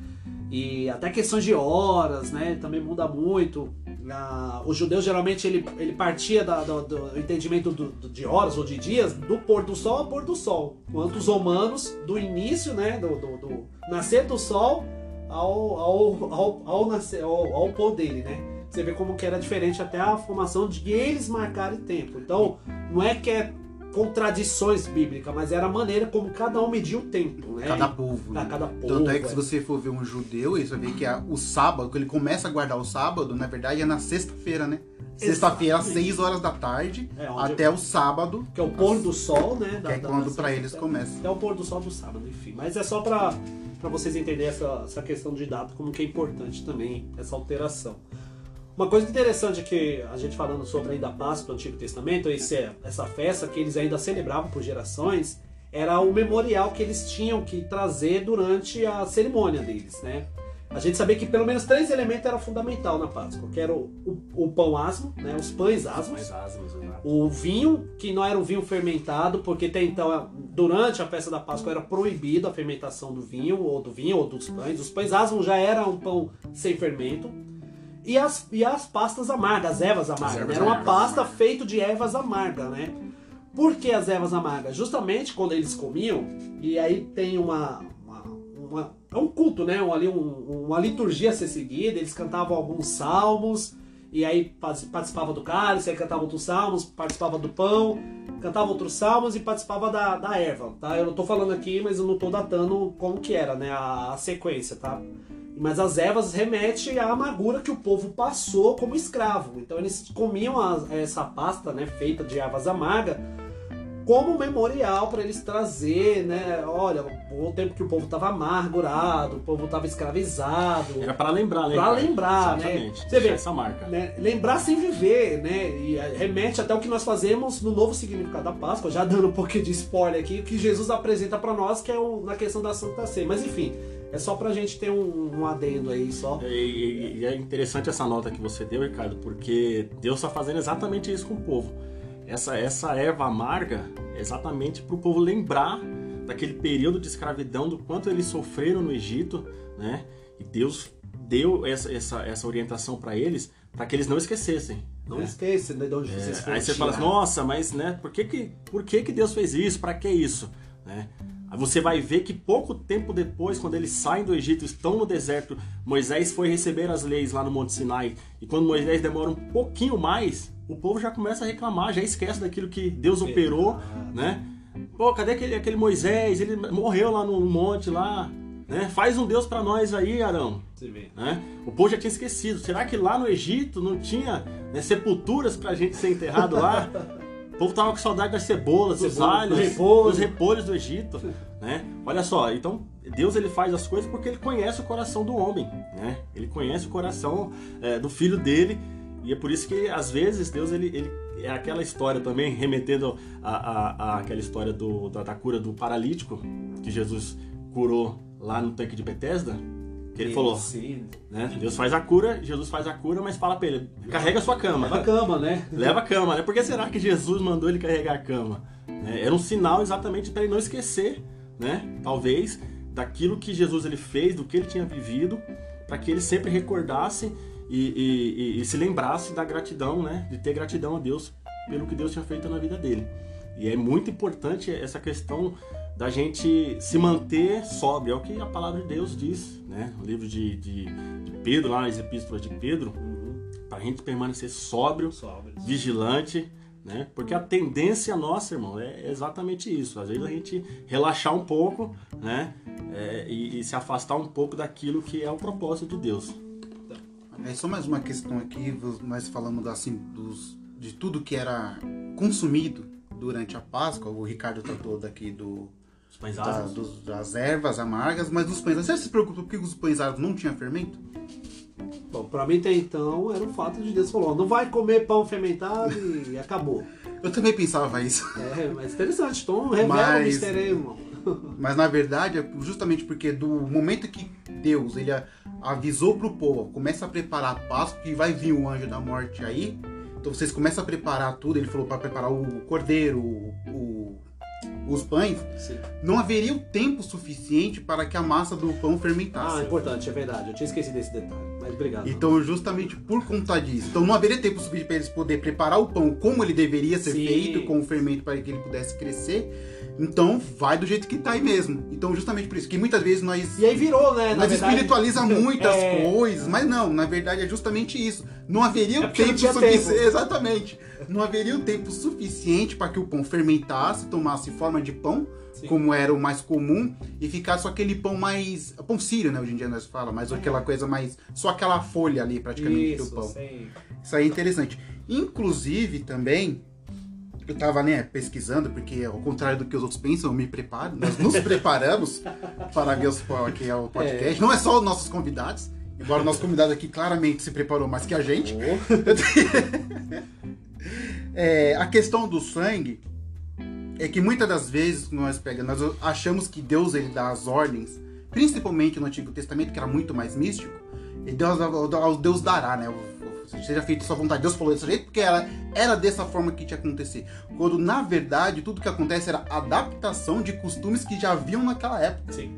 E até questões de horas, né? Também muda muito. Ah, o judeu geralmente ele, ele partia da- do, do entendimento do- do- de horas ou de dias do pôr do sol ao pôr do sol. Quanto os romanos, do início, né? Do, do- do nascer do sol ao, ao, ao, ao, nascer, ao, ao pôr dele, né? Você vê como que era diferente até a formação de eles marcarem tempo. Então, não é que é contradições bíblicas, mas era a maneira como cada um media o tempo, né? Cada povo. Ah, né? cada povo, Tanto é que é. se você for ver um judeu, você vai ver que a- o sábado, que ele começa a guardar o sábado, na verdade é na sexta-feira, né? Sexta-feira, às Exatamente. 6 horas da tarde, É, até o sábado, Que é o pôr do sol, né? que é quando pra eles começa. É o pôr do sol do sábado, enfim. Mas é só pra vocês entenderem essa, essa questão de data, como que é importante também essa alteração. Uma coisa interessante é que a gente falando sobre ainda a Páscoa do Antigo Testamento, esse, essa festa que eles ainda celebravam por gerações, era o memorial que eles tinham que trazer durante a cerimônia deles, né? A gente sabia que pelo menos três elementos eram fundamental na Páscoa, que era o, o, o pão asmo, né? Os pães asmos, o vinho, que não era um vinho fermentado, porque até então, durante a festa da Páscoa, era proibido a fermentação do vinho, ou do vinho, ou dos pães. Os pães asmos já era um pão sem fermento. E as, e as pastas amargas, as ervas amargas. ervas né? Era uma pasta feita de ervas amargas, né? Por que as ervas amargas? Justamente quando eles comiam, e aí tem uma. uma, uma- é um culto, né? Um, ali, um- uma liturgia a ser seguida, eles cantavam alguns salmos, e aí parti- participava do cálice, aí cantava outros salmos, participava do pão, cantava outros salmos e participava da, da erva, tá? Eu não tô falando aqui, mas eu não tô datando como que era, né? A, a sequência, tá? Mas as ervas remetem à amargura que o povo passou como escravo. Então eles comiam as- essa pasta, né, feita de ervas amargas, como memorial para eles trazer, né? Olha, o tempo que o povo estava amargurado, o povo estava escravizado. Era para lembrar, né? Pra cara? lembrar, né? Exatamente. Você vê, essa marca. né, lembrar sem viver, né? E eh, remete até o que nós fazemos no novo significado da Páscoa, já dando um pouquinho de spoiler aqui, o que Jesus apresenta para nós, que é o- na questão da Santa Ceia. Mas enfim, é só pra gente ter um, um adendo aí só. E, e- e é interessante essa nota que você deu, Ricardo, porque Deus está fazendo exatamente isso com o povo. Essa, essa erva amarga é exatamente para o povo lembrar daquele período de escravidão, do quanto eles sofreram no Egito, né? E Deus deu essa, essa, essa orientação para eles, para que eles não esquecessem. Não né? esqueça né, de onde vocês É, foram aí você fala assim, nossa, mas né, por que que, por que que Deus fez isso? Para que isso? Né? Aí você vai ver que pouco tempo depois, quando eles saem do Egito, estão no deserto, Moisés foi receber as leis lá no Monte Sinai, e quando Moisés demora um pouquinho mais, o povo já começa a reclamar, já esquece daquilo que Deus operou, né? Pô, cadê aquele, aquele Moisés? Ele morreu lá no monte lá, né? Faz um Deus para nós aí, Arão né? O povo já tinha esquecido. Será que lá no Egito não tinha né, sepulturas pra gente ser enterrado lá? O povo tava com saudade das cebolas, dos Cebola, alhos, repolho. dos repolhos do Egito, né? Olha só, então Deus ele faz as coisas porque ele conhece o coração do homem, né? Ele conhece o coração é, do filho dele e é por isso que às vezes Deus ele, ele é aquela história também remetendo a, a, a aquela história do, da, da cura do paralítico que Jesus curou lá no tanque de Betesda, que ele falou, Sim. né? Deus faz a cura, Jesus faz a cura, mas fala pra ele, carrega a sua cama. Leva a cama, né? Leva a cama, né? Por que será que Jesus mandou ele carregar a cama? Né? Era um sinal exatamente para ele não esquecer, né? Talvez daquilo que Jesus ele fez, do que ele tinha vivido, para que ele sempre recordasse e, e- e- se lembrasse da gratidão, né? De ter gratidão a Deus pelo que Deus tinha feito na vida dele. E é muito importante essa questão da gente se manter sóbrio, é o que a palavra de Deus diz, né? No livro de, de, de Pedro, lá nas epístolas de Pedro, para a gente permanecer sóbrio, Sobres. vigilante, né? Porque a tendência nossa, irmão, é exatamente isso. Às vezes a gente relaxar um pouco, né? É, e, e se afastar um pouco daquilo que é o propósito de Deus. É só mais uma questão aqui, nós falamos assim dos, de tudo que era consumido durante a Páscoa. O Ricardo tratou daqui do, Os pães da- dos- das ervas amargas, mas dos pães. Você se preocupa porque os pães asmos não tinham fermento? Bom, pra mim até então era o fato de Deus falou, não vai comer pão fermentado e acabou. Eu também pensava isso. É, mas interessante, então revela Mas- o mistério aí, irmão. Mas na verdade é justamente porque do momento que Deus ele a- avisou pro povo, começa a preparar a Páscoa, que vai vir o anjo da morte aí. Então vocês começam a preparar tudo. Ele falou para preparar o cordeiro, o, o os pães, Sim. não haveria o tempo suficiente para que a massa do pão fermentasse. Ah, importante, é verdade. Eu tinha esquecido desse detalhe. Mas obrigado. Então, justamente por conta disso. Então, não haveria tempo suficiente para eles poderem preparar o pão como ele deveria ser Sim. feito, com o fermento para que ele pudesse crescer. Então, vai do jeito que tá aí mesmo. Então, justamente por isso. Que muitas vezes nós, E aí virou, né? nós verdade- espiritualiza muitas É. coisas, mas não, na verdade é justamente isso. Não haveria É o não tempo suficiente. Exatamente. Não haveria o tempo suficiente para que o pão fermentasse, tomasse forma de pão, Sim. como era o mais comum, e ficasse só aquele pão mais. Pão sírio, né? Hoje em dia nós fala, mas aquela coisa mais. Só aquela folha ali, praticamente, do Isso, pão. sim. Isso aí é interessante. Inclusive, também, eu tava, né, pesquisando, porque ao contrário do que os outros pensam, eu me preparo. Nós nos preparamos para ver os, aqui, o podcast. Não é só os nossos convidados, embora o nosso convidado aqui claramente se preparou mais que a gente. É, a questão do sangue é que muitas das vezes nós pegamos, nós achamos que Deus ele dá as ordens, principalmente no Antigo Testamento, que era muito mais místico, e Deus, o Deus dará, né? Seja feito sua vontade. Deus falou desse jeito porque era, era dessa forma que tinha que acontecer. Quando, na verdade, tudo que acontece era adaptação de costumes que já haviam naquela época. Sim.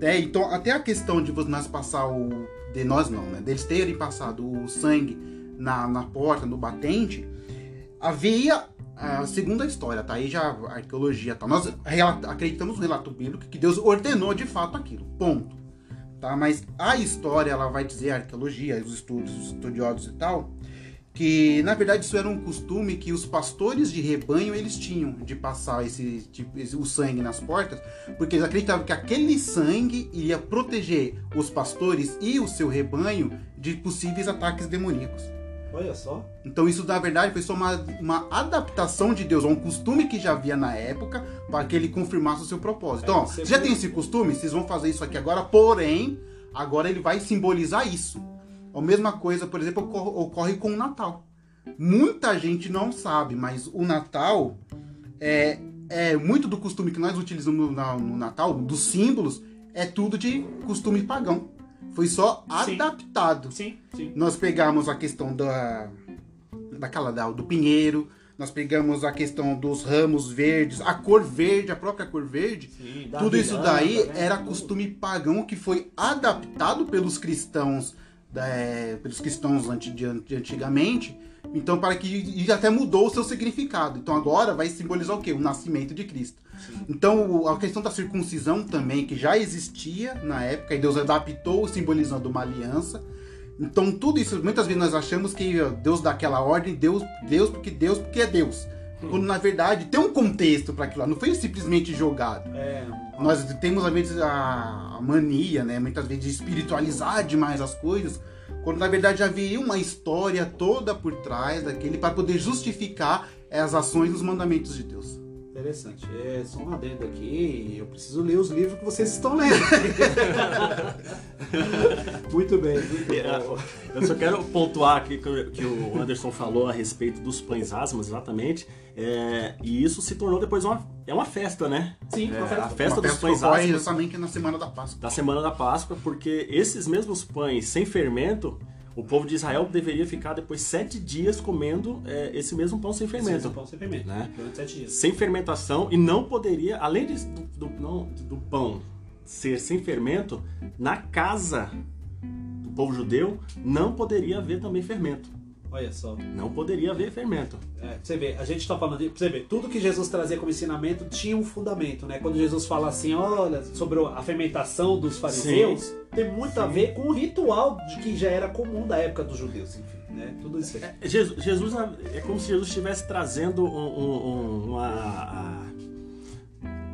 É, então, até a questão de nós passar o. De nós não, né? Deles terem passado o sangue na, na porta, no batente, havia a segunda história, tá? Aí já a arqueologia tá. Nós acreditamos no relato bíblico que Deus ordenou de fato aquilo. Ponto. Tá? Mas a história, ela vai dizer, a arqueologia, os estudos, os estudiosos e tal, que na verdade isso era um costume que os pastores de rebanho eles tinham de passar esse, tipo, esse- o sangue nas portas, porque eles acreditavam que aquele sangue iria proteger os pastores e o seu rebanho de possíveis ataques demoníacos. Olha só. Então isso na verdade foi só uma, uma adaptação de Deus a um costume que já havia na época para que ele confirmasse o seu propósito. Então, ó, você já tem esse costume, vocês vão fazer isso aqui agora, porém, agora ele vai simbolizar isso. A mesma coisa, por exemplo, ocorre, ocorre com o Natal. Muita gente não sabe, mas o Natal é, é muito do costume que nós utilizamos no, no Natal, dos símbolos, é tudo de costume pagão. Foi só Sim. adaptado Sim, sim. nós pegamos a questão da, daquela da, do pinheiro, nós pegamos a questão dos ramos verdes, a cor verde, a própria cor verde. Sim, Tudo isso daí né? era costume pagão que foi adaptado pelos cristãos, é, pelos cristãos de antigamente. Então, para que e até mudou o seu significado. Então, agora vai simbolizar o quê? O nascimento de Cristo. Então, a questão da circuncisão também, que já existia na época, e Deus adaptou, simbolizando uma aliança. Então, tudo isso, muitas vezes nós achamos que Deus dá aquela ordem, Deus, Deus porque Deus porque é Deus. Quando na verdade tem um contexto para aquilo lá, não foi simplesmente jogado. É, Nós temos às vezes a mania, né, muitas vezes de espiritualizar demais as coisas, quando na verdade havia uma história toda por trás daquele para poder justificar as ações e os mandamentos de Deus. Interessante. É só um adendo aqui. Eu preciso ler os livros que vocês estão lendo. muito bem, muito É. Eu só quero pontuar aqui que o- que o Anderson falou a respeito dos pães asmas, exatamente. É, e isso se tornou depois uma, é uma festa, né? Sim, É, uma festa. a festa Uma dos pães que asmas justamente na semana da Páscoa. da semana da Páscoa, porque esses mesmos pães sem fermento, o povo de Israel deveria ficar depois sete dias comendo é, esse mesmo pão sem fermento. Sim, pão sem fermento. Né? Sem fermentação e não poderia, além de- do, do- não, do pão ser sem fermento, na casa do povo judeu não poderia haver também fermento. Olha só. Não poderia haver fermento. É, você ver, a gente tá falando de. Você ver, tudo que Jesus trazia como ensinamento tinha um fundamento, né? Quando Jesus fala assim, olha, sobre a fermentação dos fariseus, tem muito a ver com o ritual de que já era comum da época dos judeus, enfim, né? Tudo isso aí. Jesus, Jesus é como se Jesus estivesse trazendo um- um- um- uma. a-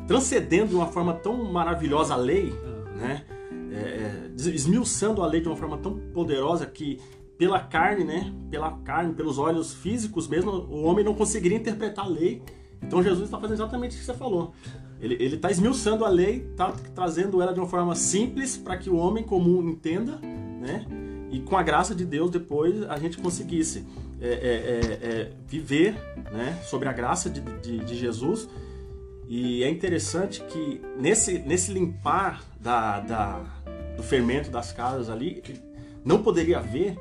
transcendendo de uma forma tão maravilhosa a lei, né? É, é, esmiuçando a lei de uma forma tão poderosa que pela carne, né? Pela carne, pelos olhos físicos mesmo, o homem não conseguiria interpretar a lei. Então Jesus está fazendo exatamente o que você falou. Ele está esmiuçando a lei, está trazendo ela de uma forma simples para que o homem comum entenda, né? E com a graça de Deus depois a gente conseguisse é, é, é, é, viver, né? Sobre a graça de, de, de Jesus. E é interessante que nesse, nesse limpar da, da- do fermento das casas ali, não poderia haver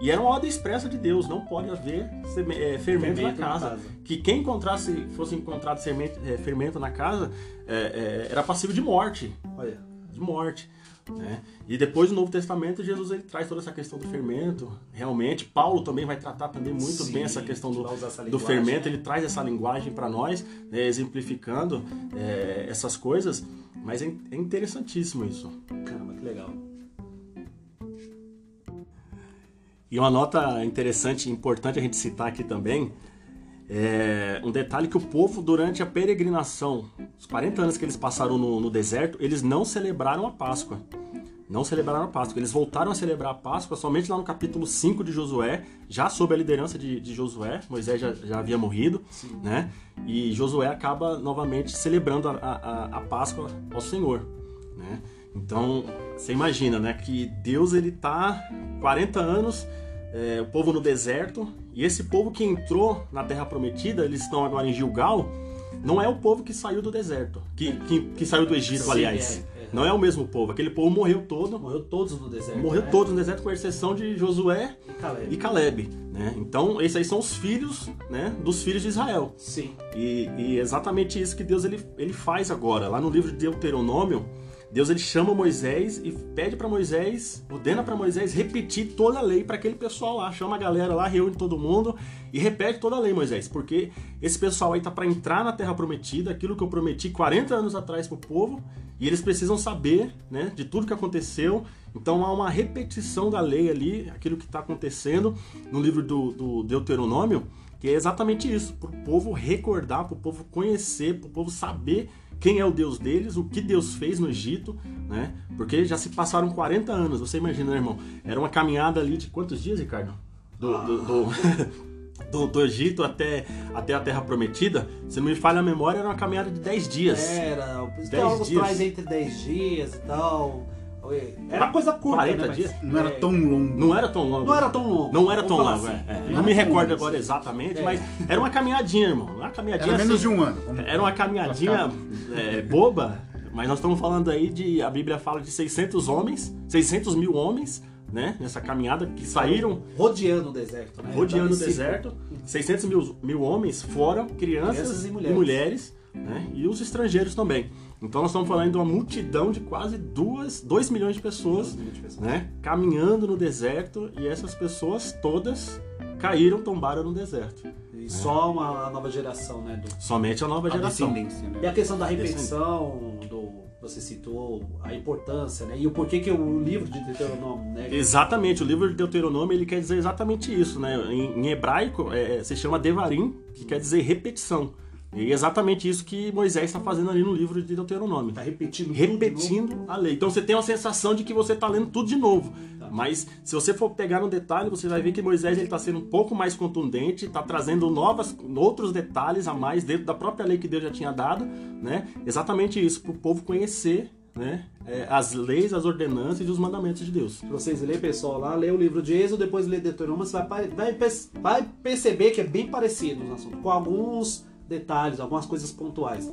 E era uma ordem expressa de Deus, não pode haver seme- é, fermento, Fermento na na casa. casa. Que quem encontrasse, fosse encontrado fermento, é, fermento na casa, é, é, era passivo de morte Olha. de morte. Né? E depois no Novo Testamento Jesus ele traz toda essa questão do fermento. Realmente, Paulo também vai tratar também muito Sim, bem essa questão do, essa do fermento. Ele traz essa linguagem para nós, né, exemplificando é, essas coisas. Mas é, é interessantíssimo isso. Caramba, que legal. E uma nota interessante e importante a gente citar aqui também é um detalhe que o povo, durante a peregrinação, os 40 anos que eles passaram no, no deserto, eles não celebraram a Páscoa. Não celebraram a Páscoa. Eles voltaram a celebrar a Páscoa somente lá no capítulo 5 de Josué, já sob a liderança de, de Josué. Moisés já, já havia morrido, né? E Josué acaba novamente celebrando a, a, a Páscoa ao Senhor, né? Então, você imagina, né? Que Deus, ele tá 40 anos é, o povo no deserto, e esse povo que entrou na Terra Prometida, eles estão agora em Gilgal, não é o povo que saiu do deserto, que, que, que saiu do Egito, Sim, aliás. é, é. Não é o mesmo povo, aquele povo morreu todo, Morreu todos no deserto. morreu né? todos no deserto, com exceção de Josué E Caleb. e Caleb. Né? Então, esses aí são os filhos né, dos filhos de Israel. Sim. E, e é exatamente isso que Deus ele, ele faz agora. Lá no livro de Deuteronômio, Deus ele chama Moisés e pede para Moisés, ordena para Moisés repetir toda a lei para aquele pessoal lá. Chama a galera lá, reúne todo mundo e repete toda a lei, Moisés, porque esse pessoal aí tá para entrar na terra prometida, aquilo que eu prometi 40 anos atrás pro povo, e eles precisam saber, né, de tudo que aconteceu. Então há uma repetição da lei ali, aquilo que está acontecendo no livro do, do Deuteronômio, que é exatamente isso, para o povo recordar, para o povo conhecer, para o povo saber quem é o Deus deles, o que Deus fez no Egito, né? Porque já se passaram 40 anos, você imagina, né, irmão? Era uma caminhada ali de quantos dias, Ricardo? Do, do, do, do- do Egito até, até a Terra Prometida, se não me falha a memória, era uma caminhada de 10 dias. Era, o Dez teólogos dias. traz entre 10 dias e tal. Era coisa curta, 40 né? dias? Não era é, tão longo. Não era tão longo. Não era tão longo. Não era tão longo, assim. é, é. Não Não me recordo agora assim. exatamente, É. mas era uma caminhadinha, irmão. Uma caminhadinha Era menos assim, de um ano. Vamos- Era uma caminhadinha é, boba, mas nós estamos falando aí de. A Bíblia fala de 600 homens, 600 mil homens, né? Nessa caminhada que saíram Rodeando o deserto, né? rodeando o deserto. 600 mil, mil homens, fora crianças, Crianças e e mulheres. mulheres, né? E os estrangeiros também. Então nós estamos falando de uma multidão de quase 2 milhões de pessoas, Dois milhões de pessoas. né? Caminhando no deserto e essas pessoas todas caíram, tombaram no deserto. E só uma nova geração, né? do- Somente a nova A geração. descendência, né? E a questão da repetição, do você citou a importância, né? E o porquê que o livro de Deuteronômio, né? Exatamente, o livro de Deuteronômio ele quer dizer exatamente isso, né? Em, em hebraico é, se chama Devarim, que quer dizer repetição. E é exatamente isso que Moisés está fazendo ali no livro de Deuteronômio. Tá repetindo. Repetindo a lei. Então você tem uma sensação de que você está lendo tudo de novo. Mas se você for pegar no detalhe, você vai ver que Moisés está sendo um pouco mais contundente, está trazendo novas, outros detalhes a mais dentro da própria lei que Deus já tinha dado, né? Exatamente isso, para o povo conhecer né? é, as leis, as ordenanças e os mandamentos de Deus. Pra vocês lerem, pessoal, lá, lê o livro de Êxodo, depois lê Deuteronômio, você vai, vai, vai perceber que é bem parecido no assunto, com alguns detalhes, algumas coisas pontuais.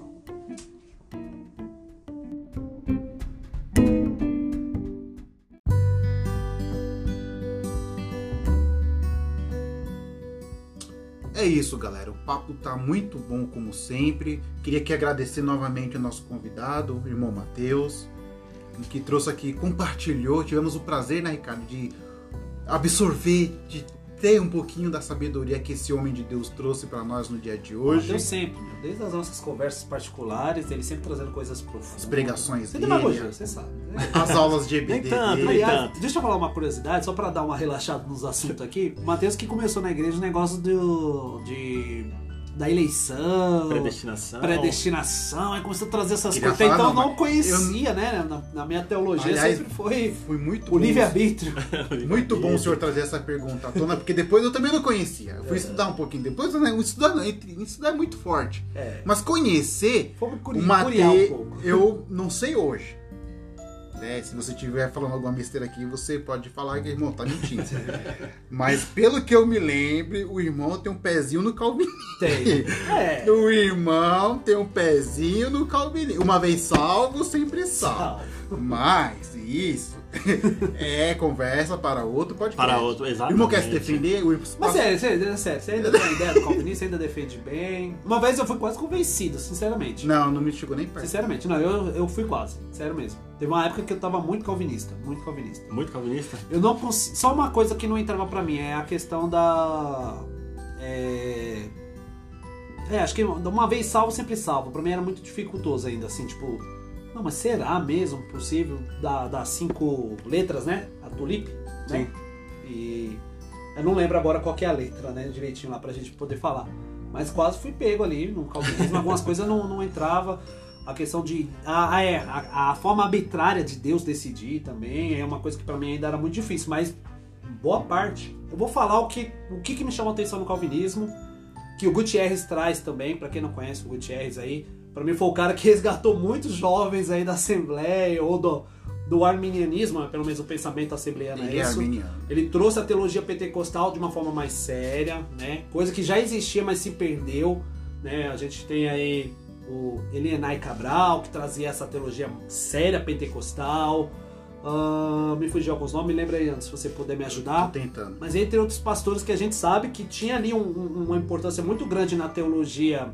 É isso, galera. O papo tá muito bom, como sempre. Queria aqui agradecer novamente o nosso convidado, o irmão Matheus, que trouxe aqui, compartilhou. Tivemos o prazer, né, Ricardo, de absorver, de ter um pouquinho da sabedoria que esse homem de Deus trouxe para nós no dia de hoje. Eu sempre, desde as nossas conversas particulares, ele sempre trazendo coisas profundas. As pregações dele. demagogia, você sabe. né? As aulas de Nem EBD tanto, dele. nem tanto. deixa eu falar uma curiosidade, só pra dar uma relaxada nos assuntos aqui. O Matheus que começou na igreja o negócio do, de, da eleição, Predestinação. predestinação, aí começou a trazer essas coisas. Falar, então não, não conhecia, né? Na, na minha teologia Aliás, sempre foi Foi muito o livre-arbítrio. Muito bom o senhor trazer essa pergunta à tona, porque depois eu também não conhecia. Eu fui estudar um pouquinho depois, né? O estudar, estudar é muito forte. É. Mas conhecer Fomos curi o curiar um eu não sei hoje. Né? Se você estiver falando alguma besteira aqui, você pode falar que o irmão tá mentindo. Mas pelo que eu me lembre, o irmão tem um pezinho no calvinismo. Tem. É. O irmão tem um pezinho no calvinismo. Uma vez salvo, sempre salvo. Mas isso É, conversa para outro, pode Para outro, O exatamente. irmão quer se defender, o irmão... Mas sério, sério, sério, você ainda tem ideia do calvinista, você ainda defende bem. Uma vez eu fui quase convencido, sinceramente. Não, não me chegou nem perto. Sinceramente, não, eu, eu fui quase, sério mesmo. Teve uma época que eu tava muito calvinista, muito calvinista. Muito calvinista? Eu não consigo. Só uma coisa que não entrava pra mim é a questão da. É. É, acho que uma vez salvo, sempre salvo. Pra mim era muito dificultoso ainda, assim, tipo. Não, mas será mesmo possível dar, dar cinco letras, né? A tulipe, né? E. Eu não lembro agora qual que é a letra, né? Direitinho lá pra gente poder falar. Mas quase fui pego ali no calvinismo, algumas coisas não, não entrava. A questão de. Ah, é, a, a forma arbitrária de Deus decidir também é uma coisa que pra mim ainda era muito difícil, mas boa parte. Eu vou falar o que, o que, que me chamou a atenção no calvinismo, que o Gutierrez traz também, pra quem não conhece o Gutierrez aí, pra mim foi o cara que resgatou muitos jovens aí da Assembleia ou do, do arminianismo, né, pelo menos o pensamento assembleano Ele é isso. arminiano. Ele trouxe a teologia pentecostal de uma forma mais séria, né? Coisa que já existia, mas se perdeu, né? A gente tem aí o Elienay Cabral, que trazia essa teologia séria pentecostal. Ah, me fugiu alguns nomes, lembra aí antes, se você puder me Tô ajudar. tentando. Mas entre outros pastores que a gente sabe que tinha ali um- um- uma importância muito grande na teologia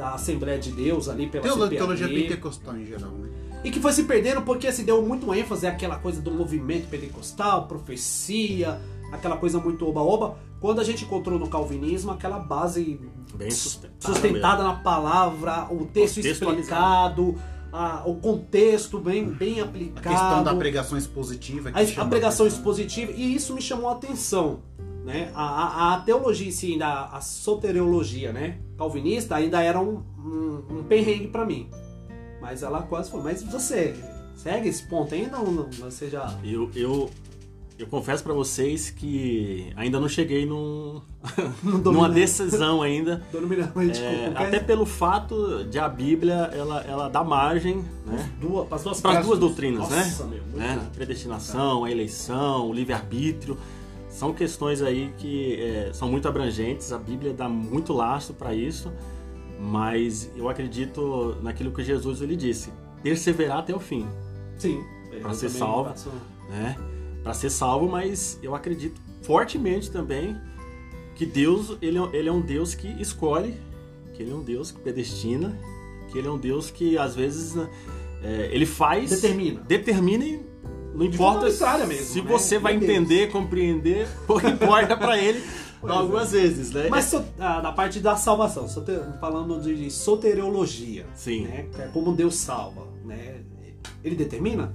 da Assembleia de Deus ali pela Teolo- CPAD. Teologia pentecostal em geral, né? E que foi se perdendo porque se deu muito ênfase àquela coisa do movimento pentecostal, profecia, aquela coisa muito oba-oba. Quando a gente encontrou no calvinismo aquela base Bem sustentada. sustentada na palavra, o texto explicado, a- o contexto bem, bem A aplicado. questão da pregação expositiva. que A, a pregação atenção. expositiva, e isso me chamou a atenção. Né? A, a, a teologia em si, ainda a soteriologia né? calvinista, ainda era um, um, um perrengue pra mim. Mas ela quase foi. Mas você segue esse ponto ainda ou não? Você já. Eu, eu, eu confesso pra vocês que ainda não cheguei num, numa decisão ainda. É, até pelo fato de a Bíblia ela, ela dá margem né, duas, para as duas, para as duas doutrinas, Nossa, né? meu, né? bom. Predestinação, a eleição, o livre-arbítrio. São questões aí que é, são muito abrangentes, a Bíblia dá muito lastro para isso, mas eu acredito naquilo que Jesus ele disse, perseverar até o fim. Sim. Eu ser salvo. né? Para ser salvo, mas eu acredito fortemente também que Deus, ele, é- ele é um Deus que escolhe, que ele é um Deus que predestina, que ele é um Deus que às vezes né, é, ele faz, Determina. determina e não importa mesmo, se né? você vai Meu Deus. entender, compreender, pouco importa para ele Pois algumas vezes, né? Mas so- ah, na parte da salvação, sote- falando de soteriologia, Sim. né? é como Deus salva, né? Ele determina?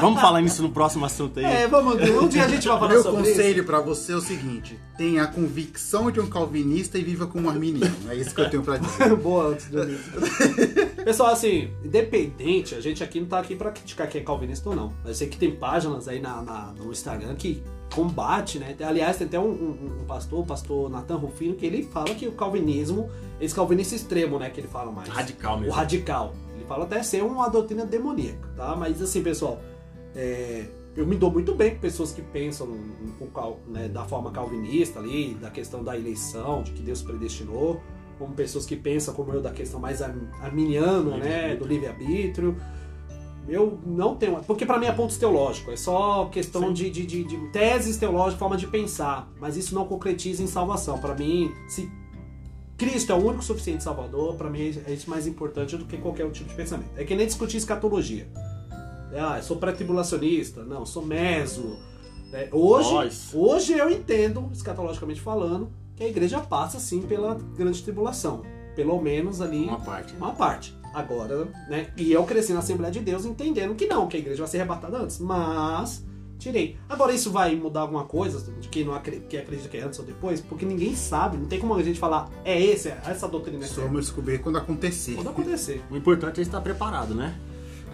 Vamos falar nisso no próximo assunto aí. É, vamos, um dia a gente vai falar Meu sobre conselho pra você é o seguinte: tenha a convicção de um calvinista e viva como um arminiano. É isso que eu tenho pra dizer. isso. Boa, antes do início. Pessoal, assim, independente, a gente aqui não tá aqui pra criticar quem é calvinista ou não. Eu sei que tem páginas aí na, na- no Instagram que combate, né? Aliás, tem até um, um- um pastor, o pastor Nathan Rufino, que ele fala que o calvinismo, esse calvinista extremo, né, que ele fala mais. Radical o mesmo. radical. Ele fala até ser uma doutrina demoníaca, tá? Mas assim, pessoal, é, eu me dou muito bem com pessoas que pensam né, da forma calvinista ali, da questão da eleição, de que Deus predestinou, como pessoas que pensam como eu da questão mais ar- arminiana, né, do livre-arbítrio. Eu não tenho. Porque pra mim é pontos teológicos, é só questão de, de, de, de teses teológicas, forma de pensar. Mas isso não concretiza em salvação. Pra mim, se Cristo é o único suficiente salvador, pra mim é isso mais importante do que qualquer outro tipo de pensamento. É que nem discutir escatologia. É, Ah, eu sou pré-tribulacionista, não, sou meso. É, hoje, Nós. hoje eu entendo, escatologicamente falando, que a igreja passa sim pela grande tribulação. Pelo menos ali Uma parte. uma parte. Agora, né? E eu cresci na Assembleia de Deus entendendo que não, que a igreja vai ser arrebatada antes. Mas, tirei. Agora, isso vai mudar alguma coisa de quem não acre- que acredita que é antes ou depois? Porque ninguém sabe. Não tem como a gente falar, é esse, é essa doutrina é Só vamos descobrir quando acontecer. Pode acontecer. O importante é estar preparado, né?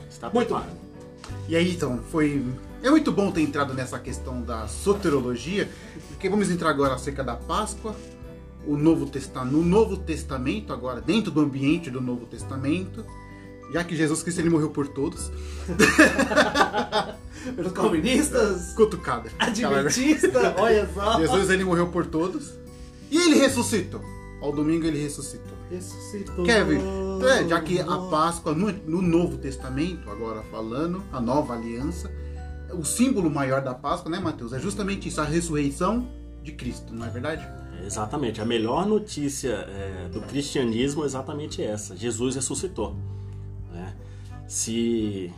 Estar Muito preparado. E aí, então, foi. É muito bom ter entrado nessa questão da soterologia, porque vamos entrar agora acerca da Páscoa, o Novo Testamento, no Novo Testamento, agora, dentro do ambiente do Novo Testamento, já que Jesus Cristo ele morreu por todos. Pelos calvinistas, Cutucada. adventistas, olha só. Jesus ele morreu por todos. E ele ressuscitou. Ao domingo ele ressuscitou. Ressuscitou. Kevin, é, já que a Páscoa no, no Novo Testamento, agora falando, a nova aliança, o símbolo maior da Páscoa, né, Mateus? É justamente isso, a ressurreição de Cristo, não é verdade? Exatamente. A melhor notícia é, do cristianismo é exatamente essa: Jesus ressuscitou. Né? Se